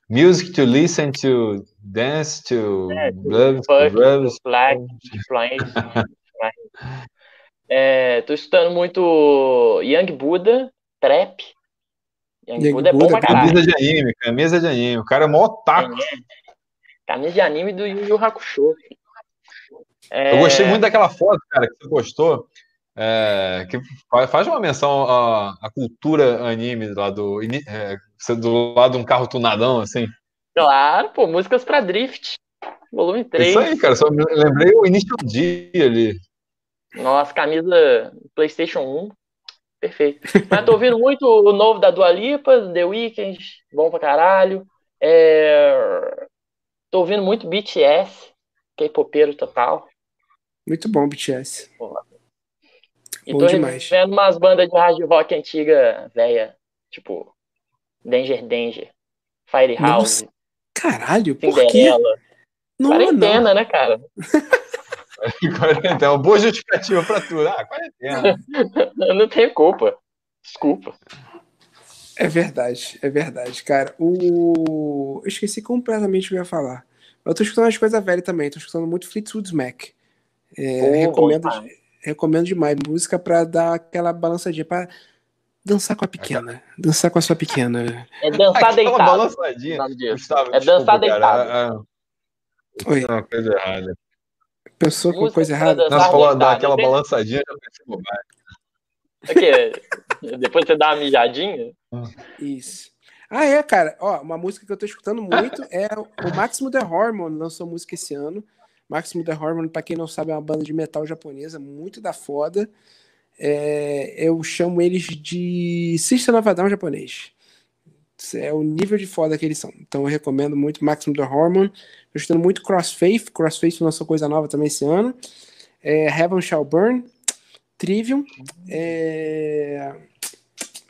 music to listen to, dance to, é, blues, blues. é, tô escutando muito Young Buddha, trap. Young, Young Buddha, Buddha é bom pra Camisa de anime, camisa de anime. O cara é mó otaku. É, camisa de anime do Yu Yu Hakusho. É... Eu gostei muito daquela foto, cara, que você postou, é, que faz uma menção à, à, cultura anime lá do, é, do lado de um carro tunadão, assim. Claro, pô, músicas para Drift, volume 3. Isso aí, cara, só lembrei o início do dia ali. Nossa, camisa PlayStation 1, perfeito. Mas tô ouvindo muito o novo da Dua Lipa, The Weeknd, bom pra caralho. É... Tô ouvindo muito BTS, K-popeiro total. Muito bom, BTS. Pô. E bom tô demais. vendo umas bandas de hard rock antiga, velha, tipo Danger Danger, Firehouse. Caralho, por quê? Não, quarentena, não. né, cara? quarentena, uma boa justificativa pra tudo. Ah, quarentena. Eu não tenho culpa. Desculpa. É verdade, é verdade, cara. O... Eu esqueci completamente o que eu ia falar. Eu tô escutando as coisas velhas também, tô escutando muito Fleetwood Mac. É, oh, recomendo, recomendo demais. Música pra dar aquela balançadinha, pra dançar com a pequena. Dançar com a sua pequena. É dançar deitado. Balançadinha. Gustavo, é dançar deitado. Cara, Oi. Uma coisa errada. Pensou com coisa errada? Nós falou dar aquela balançadinha, já pensei bobagem. O quê? Depois você dá uma mijadinha? Isso. Ah, é, cara. Ó, uma música que eu tô escutando muito é o Máximo The Hormone, lançou música esse ano. Máximo The Hormone, pra quem não sabe, é uma banda de metal japonesa, muito da foda. É, eu chamo eles de System of a Down japonês. É o nível de foda que eles são. Então eu recomendo muito Maximum the Hormone. Eu estou muito Crossfaith. Crossfaith lançou coisa nova também esse ano. É, Heaven Shall Burn. Trivium. É...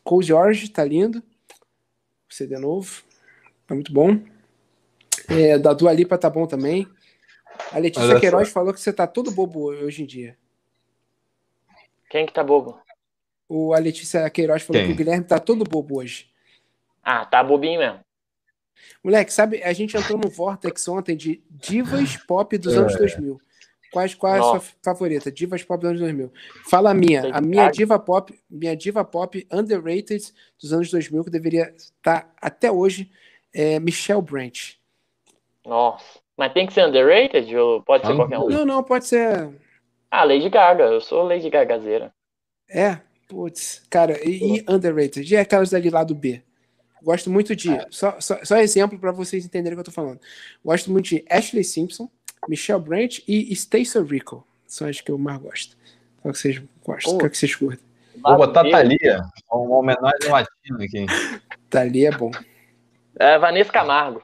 Cold George, tá lindo. CD novo. Tá muito bom. É, da Dua Lipa tá bom também. A Letícia Olha Queiroz só. falou que você tá todo bobo hoje em dia. Quem que tá bobo? O, a Letícia Queiroz falou Quem? que o Guilherme tá todo bobo hoje. Ah, tá bobinho mesmo. Moleque, sabe, a gente entrou no Vortex ontem de divas pop dos anos 2000. Quais, qual é a sua favorita? Divas pop dos anos 2000. Fala a minha. A minha diva pop, minha diva pop underrated dos anos 2000, que deveria estar até hoje, é Michelle Branch. Nossa. Mas tem que ser underrated ou pode ser qualquer um? Não, não, pode ser. Ah, Lady Gaga. Eu sou Lady Gagazeira. É? Putz, cara, e, e underrated? E aquelas ali lá do B? Gosto muito de. É. Só, só, só, exemplo para vocês entenderem o que eu tô falando. Gosto muito de Ashley Simpson, Michelle Branch e Stacey Rico. São as que eu mais gosto. Qual que vocês gostam? Qual que vocês curtem? Vou botar Thalia. Uma homenagem latina aqui. Thalia é bom. É, Vanessa Camargo.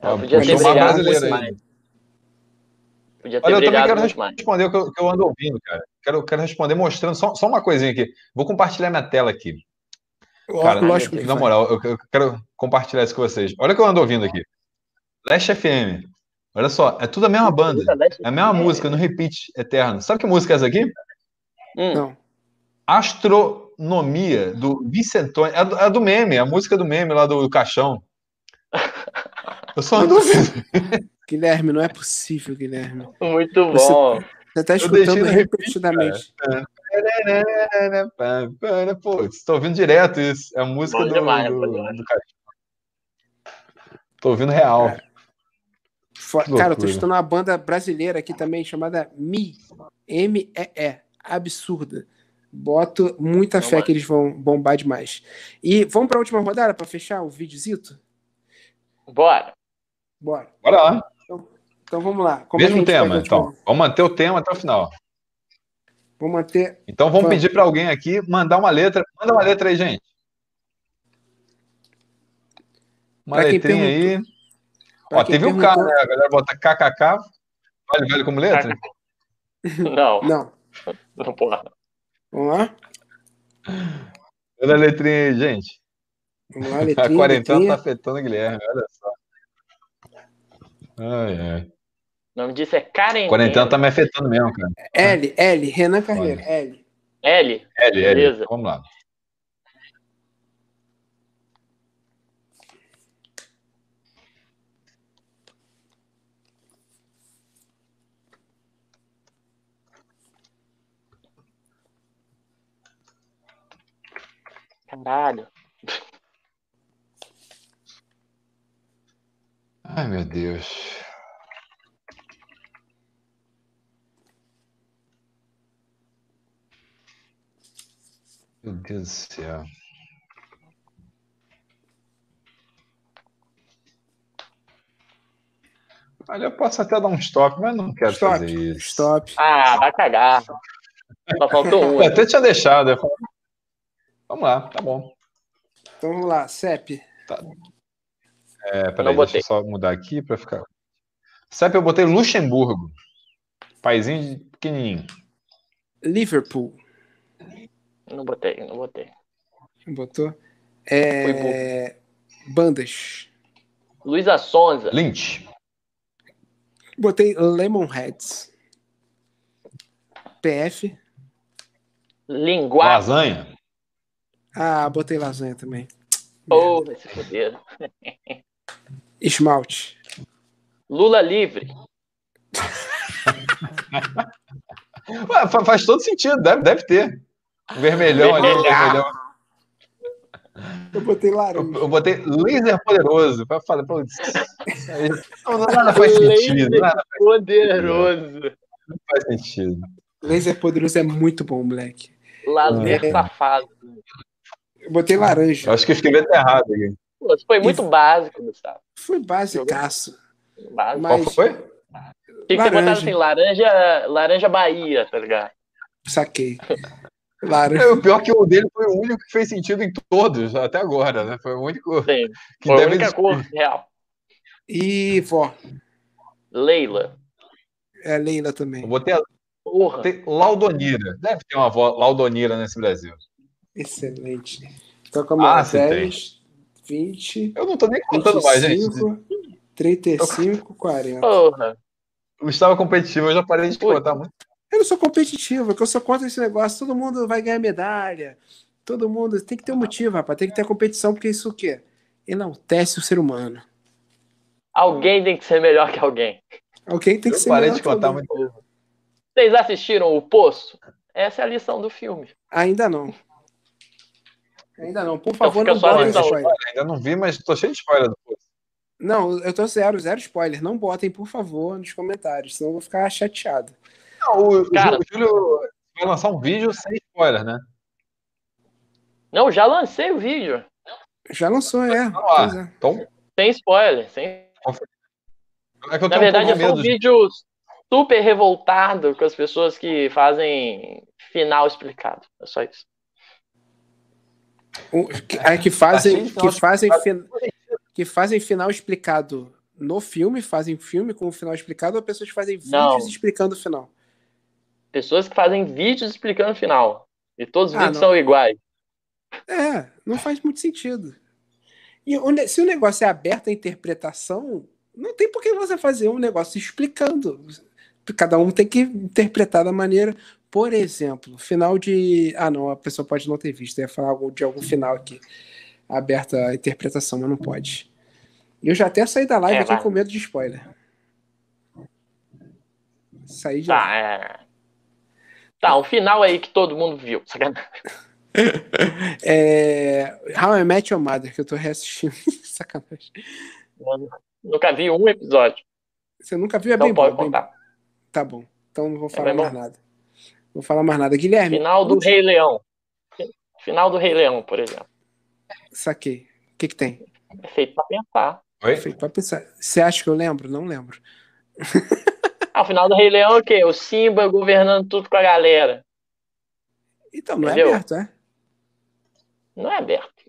Ela podia ter brilhado muito mais. Podia ter Olha, eu também quero responder o que eu, que eu, ando ouvindo, cara. Quero, quero responder mostrando só, só uma coisinha aqui. Vou compartilhar minha tela aqui. Cara, Lógico na moral, eu, eu, quero compartilhar isso com vocês. Olha o que eu ando ouvindo aqui. Leste FM. Olha só, é tudo a mesma banda. É a mesma música, no repeat eterno. Sabe que música é essa aqui? Hum. Não. Astronomia, do Vicentone. É do, é do meme, a música do meme lá do, do caixão. Eu só ando ouvindo. Guilherme, não é possível, Guilherme. Muito bom. Você, está escutando repetidamente. Pô, estou ouvindo direto isso. É a música do, demais, do, do Tô ouvindo real. Cara, For, cara eu tô escutando uma banda brasileira aqui também chamada Mi. M-E-E. Absurda. Boto muita não fé que eles vão bombar demais. E vamos para a última rodada para fechar o videozito? Bora. Bora. Bora lá. Então, então vamos lá. Como Mesmo tema, então. Vamos manter o tema até o final. Vou manter. Então vamos pedir para alguém aqui mandar uma letra. Manda uma letra aí, gente. Uma pra letrinha aí. Ó, teve um K, né? A galera bota KKK. Vale, vale como letra? Não. Não. Não, porra. Vamos lá? Olha a letrinha aí, gente. Vamos lá, letrinha, a quarentena letrinha. tá afetando o Guilherme, olha só. Ai, ai. O nome disso é Karen. Quarentena tá me afetando mesmo, cara. L, L, Renan Carreira, L. L? L, Beleza. Vamos lá. Caralho. Ai, meu Deus. Meu Deus do céu. Olha, eu posso até dar um stop, mas não quero stop, fazer isso. Stop. Ah, vai cagar. Só faltou um. Eu até tinha deixado. Vamos lá, tá bom. Então vamos lá, CEP. Tá. É, peraí, deixa eu só mudar aqui para ficar. CEP eu botei Luxemburgo. Paizinho pequenininho. Liverpool. Não botei, não botei. Não botou? É... Bandas. Luísa Sonza. Lynch. Botei Lemonheads. PF. Linguagem. Lasanha. Ah, botei lasanha também. Oh, esse poder. Esmalte. Lula livre. Ué, faz todo sentido, deve, deve ter. Vermelhão ali, vermelhão. Eu botei laranja. Eu, eu botei laser poderoso. Pra falar, pô, não, nada faz sentido. Laser nada faz poderoso. Sentido. Não faz sentido. Laser poderoso é muito bom, moleque. Laser é. safado. Eu botei laranja. Eu acho que eu escrevi até errado aqui. Pô, foi muito e... básico, Gustavo. Foi basicaço. Básico. Mas... Qual foi? Tinha que ter botado assim, laranja, laranja Bahia, tá ligado? Saquei. Claro. É, o pior que o dele foi o único que fez sentido em todos, até agora, né? Foi o único Sim, que foi deve a única cor real. E vó. Leila. É Leila também. Eu botei a... Porra. Tem Laudonira. Deve ter uma avó Laudonira nesse Brasil. Excelente. Então, como ah, é? 10, 20. Eu não tô nem contando 25, mais, gente. 35, 40. Porra. Eu estava competitivo, eu já parei de contar muito. Eu não sou competitivo, que eu sou contra esse negócio. Todo mundo vai ganhar medalha. Todo mundo. Tem que ter um motivo, rapaz. Tem que ter competição, porque isso o quê? Enaltece o ser humano. Alguém tem que ser melhor que alguém. Alguém tem que eu ser parei melhor de contar muito. Vocês assistiram O Poço? Essa é a lição do filme. Ainda não. Ainda não. Por favor, então, não botem spoiler. Ainda não vi, mas tô cheio de spoiler do Poço. Não, eu tô zero, zero spoiler. Não botem, por favor, nos comentários, senão eu vou ficar chateado. Não, o, Cara, o Júlio vai lançar um vídeo sem spoiler, né? Não, já lancei o vídeo. Já lançou, é. Ah, é. Então... Sem spoiler, sem. É Na verdade, um é um vídeo super revoltado com as pessoas que fazem final explicado. É só isso. É que fazem, que fazem, que fazem final explicado no filme, fazem filme com o final explicado, ou pessoas que fazem vídeos Não. explicando o final? Pessoas que fazem vídeos explicando o final. E todos os ah, vídeos não. são iguais. É, não faz muito sentido. E se o negócio é aberto à interpretação, não tem por que você fazer um negócio explicando. Cada um tem que interpretar da maneira. Por exemplo, final de. Ah, não, a pessoa pode não ter visto. Eu ia falar de algum final aqui aberto à interpretação, mas não pode. Eu já até saí da live é, aqui com medo de spoiler. Saí de. Tá, é. Tá, um final aí que todo mundo viu. Sacanagem. é, How I Met Your Mother, que eu tô reassistindo. Sacanagem. Eu nunca vi um episódio. Você nunca viu? É então bem pode bom. Contar. Bem... Tá bom. Então não vou é falar é mais bom. nada. Vou falar mais nada. Guilherme. Final do Rei Leão. Final do Rei Leão, por exemplo. Saquei. O que, que tem? É feito pra pensar. Oi? Feito pra pensar. Você acha que eu lembro? Não lembro. Ah, o final do Rei Leão é o quê? O Simba governando tudo com a galera. Então, não é Entendeu? é aberto, é? Não é aberto.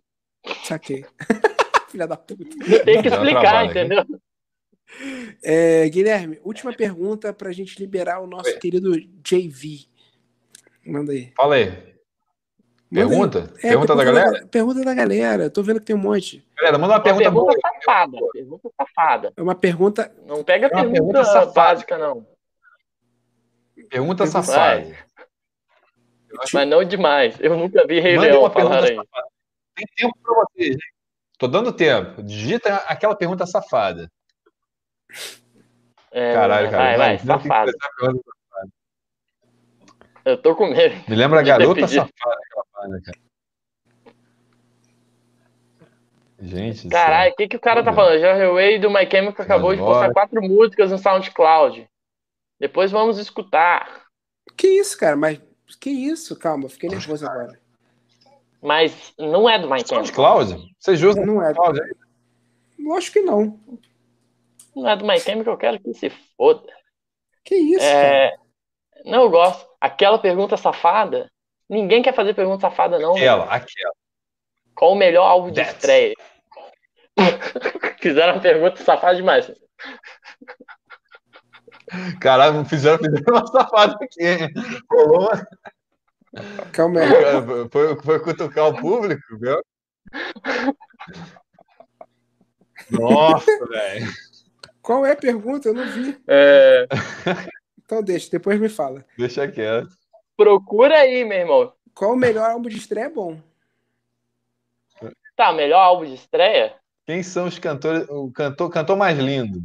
Saquei. Filha da puta. Tem que explicar, entendeu? É, Guilherme, última pergunta para a gente liberar o nosso Oi. querido JV. Manda aí. Fala aí. Pergunta? É, pergunta, da galera? Da, pergunta da galera. Tô vendo que tem um monte. Galera, manda uma, uma pergunta, pergunta boa. Safada. Pergunta safada. É uma pergunta. Não pega é pergunta, pergunta básica, não. Pergunta safada. Mas não demais. Eu nunca vi Rei Leão falar aí. Safada. Tem tempo pra vocês, hein? Tô dando tempo. Digita aquela pergunta safada. É, Caralho, cara. Vai, vai, safada. Eu tô com medo. Me lembra a garota safada cara. Gente. Caralho, o que, que o cara tá falando? Já Way do My Chemical acabou de postar quatro músicas no SoundCloud. Depois vamos escutar. Que isso, cara? Mas que isso? Calma, fiquei nervoso agora. Mas não é do My Chemical. SoundCloud? Você justa não é. SoundCloud aí? Lógico que não. Não é do My Chemical, eu quero que se foda. Que isso, é... Cara? Não, eu gosto. Aquela pergunta safada Ninguém quer fazer pergunta safada, não. Aquela, aquela. Qual o melhor álbum de estreia? fizeram uma pergunta safada demais. Caralho, fizeram, fizeram uma safada aqui. Rolou Calma aí. Foi, foi cutucar o público, viu? Nossa, velho. Qual é a pergunta? Eu não vi. É... Então deixa, depois me fala. Deixa quieto. Procura aí, meu irmão. Qual o melhor álbum de estreia é bom? Tá, melhor álbum de estreia? Quem são os cantores, o cantor, cantor mais lindo?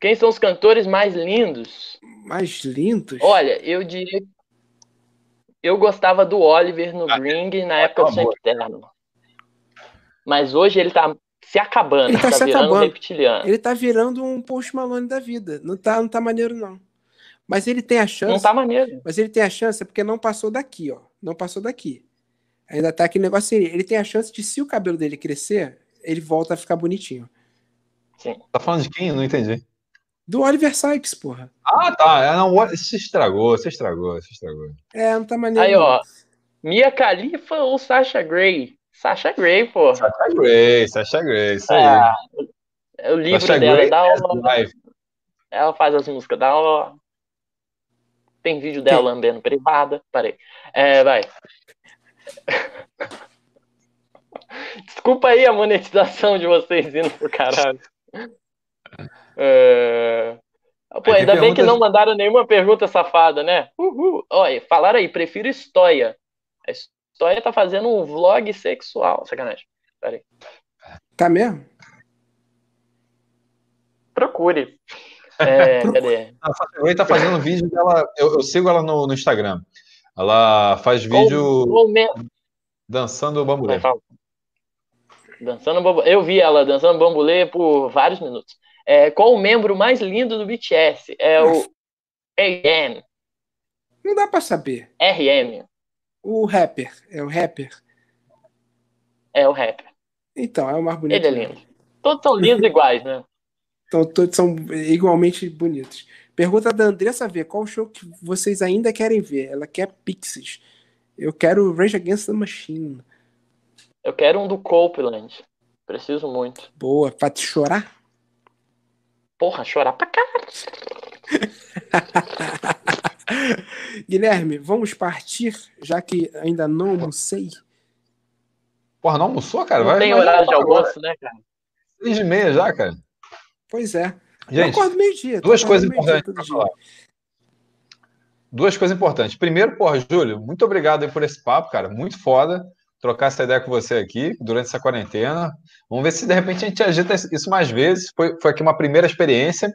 Quem são os cantores mais lindos? Mais lindos? Olha, eu diria. Eu gostava do Oliver no ah, Ring na época do Eterno. Mas hoje ele tá se acabando, ele tá, tá se virando acabando. reptiliano. Ele tá virando um Post Malone da vida. Não tá, não tá maneiro, não. Mas ele tem a chance. Não tá maneiro. Mas ele tem a chance porque não passou daqui, ó. Não passou daqui. Ainda tá aquele negócio. Ele tem a chance de, se o cabelo dele crescer, ele volta a ficar bonitinho. Sim. Tá falando de quem? Não entendi. Do Oliver Sykes, porra. Ah, tá. É, não, se estragou, se estragou, se estragou. É, não tá maneiro. Aí, ó. Mia Khalifa ou Sasha Grey? Sasha Grey, pô. Sasha Grey, Sasha Grey, isso aí. É, o livro Sasha dela Grey, dá uma... Ela faz as músicas da hora. Tem vídeo dela lambendo privada. Parei. É, vai. Desculpa aí a monetização de vocês indo pro caralho. É... Pô, ainda bem que não mandaram nenhuma pergunta safada, né? Uhul. Olha, falaram aí, prefiro história. A história tá fazendo um vlog sexual. Sacanagem. Pera aí. Tá mesmo? Procure. É, cadê? A tá fazendo vídeo dela. Eu, eu sigo ela no, no, Instagram. Ela faz vídeo dançando bambolê. Dançando bambolê. Eu vi ela dançando bambolê por vários minutos. É, qual o membro mais lindo do BTS? É o RM. Não dá pra saber. RM. O rapper. É o rapper. É o rapper. Então, é o mais bonito. Ele é lindo. Todos são lindos iguais, né? Então, todos são igualmente bonitos. Pergunta da Andressa V. Qual show que vocês ainda querem ver? Ela quer Pixies. Eu quero Rage Against the Machine. Eu quero um do Copeland. Preciso muito. Boa. Pra te chorar? Porra, chorar pra caralho. Guilherme, vamos partir, já que ainda não almocei. Porra, não almoçou, cara? Não vai, tem horário de almoço, né, cara? Seis e meia já, cara. Pois é. Gente, eu acordo meio-dia. Duas coisas importantes Duas coisas importantes. Primeiro, porra, Júlio, muito obrigado por esse papo, cara. Muito foda trocar essa ideia com você aqui durante essa quarentena. Vamos ver se de repente a gente agita isso mais vezes. Foi, foi aqui uma primeira experiência.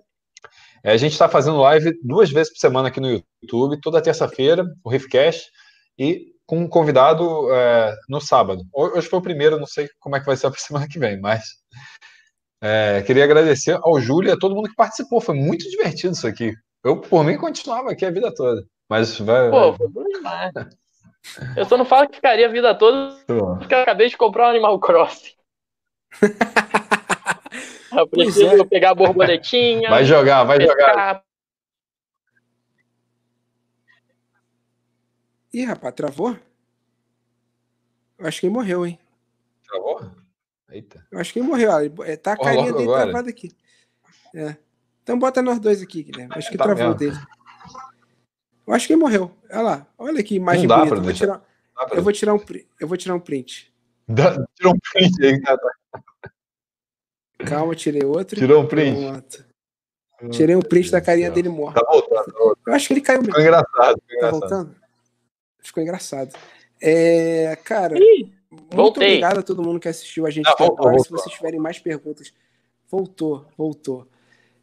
É, a gente está fazendo live duas vezes por semana aqui no YouTube, toda terça-feira, o Riffcast, e com um convidado é, no sábado. Hoje foi o primeiro, não sei como é que vai ser a semana que vem, mas é, queria agradecer ao Júlio e a todo mundo que participou. Foi muito divertido isso aqui. Eu, por mim, continuava aqui a vida toda. Mas vai. Pô, vai. foi bom demais. Eu só não falo que ficaria a vida toda porque eu acabei de comprar um Animal Crossing. eu preciso é. pegar a borboletinha. Vai jogar, vai pescar. jogar. Ih, rapaz, travou? Eu acho que ele morreu, hein? Travou? Eita. Eu acho que ele morreu. É, tá a carinha dele agora. travada aqui. É. Então bota nós dois aqui, Guilherme. Acho que tá travou mesmo. dele. Eu acho que ele morreu. Olha lá. Olha que imagem Não dá bonita. Pra eu, vou tirar, eu vou tirar um eu vou tirar um print. Dá, tira um print aí, cara. Calma, tirei outro. Tirou um print. Pronto. Tirei um print da carinha dele morto. Tá voltando, tá voltando. Eu acho que ele caiu mesmo. Ficou engraçado. Ficou tá engraçado. voltando? Ficou engraçado. É, cara. Ih. Muito Voltei. obrigado a todo mundo que assistiu a gente ah, voltou, agora. Se vocês tiverem mais perguntas, voltou, voltou.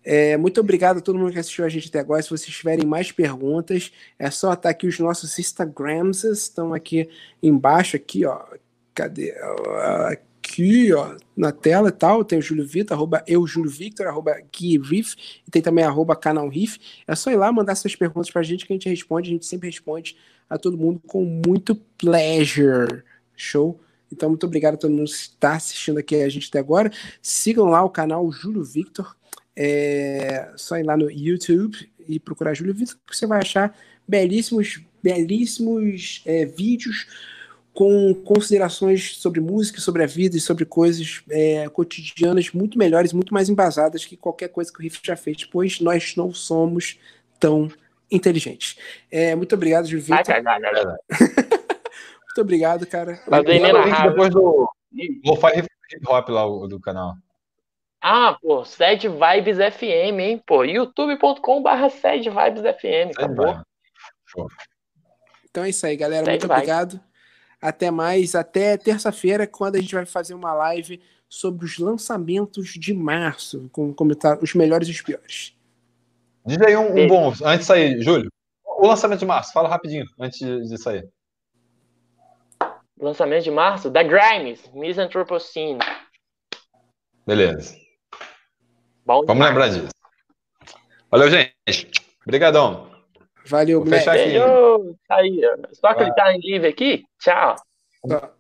É, muito obrigado a todo mundo que assistiu a gente até agora. Se vocês tiverem mais perguntas, é só estar aqui os nossos Instagrams estão aqui embaixo, aqui, ó. Cadê? Aqui, ó, na tela e tal. Tem o Júlio Vitor, arroba eu, Júlio Victor, arroba Gui Riff, e tem também arroba canal Riff. É só ir lá mandar suas perguntas pra gente que a gente responde. A gente sempre responde a todo mundo com muito pleasure. Show? Então, muito obrigado a todo mundo que está assistindo aqui a gente até agora. Sigam lá o canal Júlio Victor. É só ir lá no YouTube e procurar Júlio Victor, que você vai achar belíssimos, belíssimos é, vídeos com considerações sobre música, sobre a vida e sobre coisas é, cotidianas muito melhores, muito mais embasadas que qualquer coisa que o Riff já fez, pois nós não somos tão inteligentes. É, muito obrigado, Júlio Victor. Muito obrigado, cara. Mas depois do Lo-Fi Hip Hop lá do canal. Ah, pô, Sede Vibes FM, hein? Pô, youtube.com barra Sede Vibes FM, acabou. Então é isso aí, galera. Muito Vibes. obrigado. Até mais. Até terça-feira, quando a gente vai fazer uma live sobre os lançamentos de março, com comentar os melhores e os piores. Diz aí um, um bom, antes de sair, Júlio. O lançamento de março, fala rapidinho, antes de sair. Lançamento de março, da Grimes, Misanthropocene. Beleza. Bom Vamos lembrar disso. Valeu, gente. Obrigadão. Valeu, Vou fechar aqui. Tá aí. Só clicar em livre aqui. Tchau. Tá.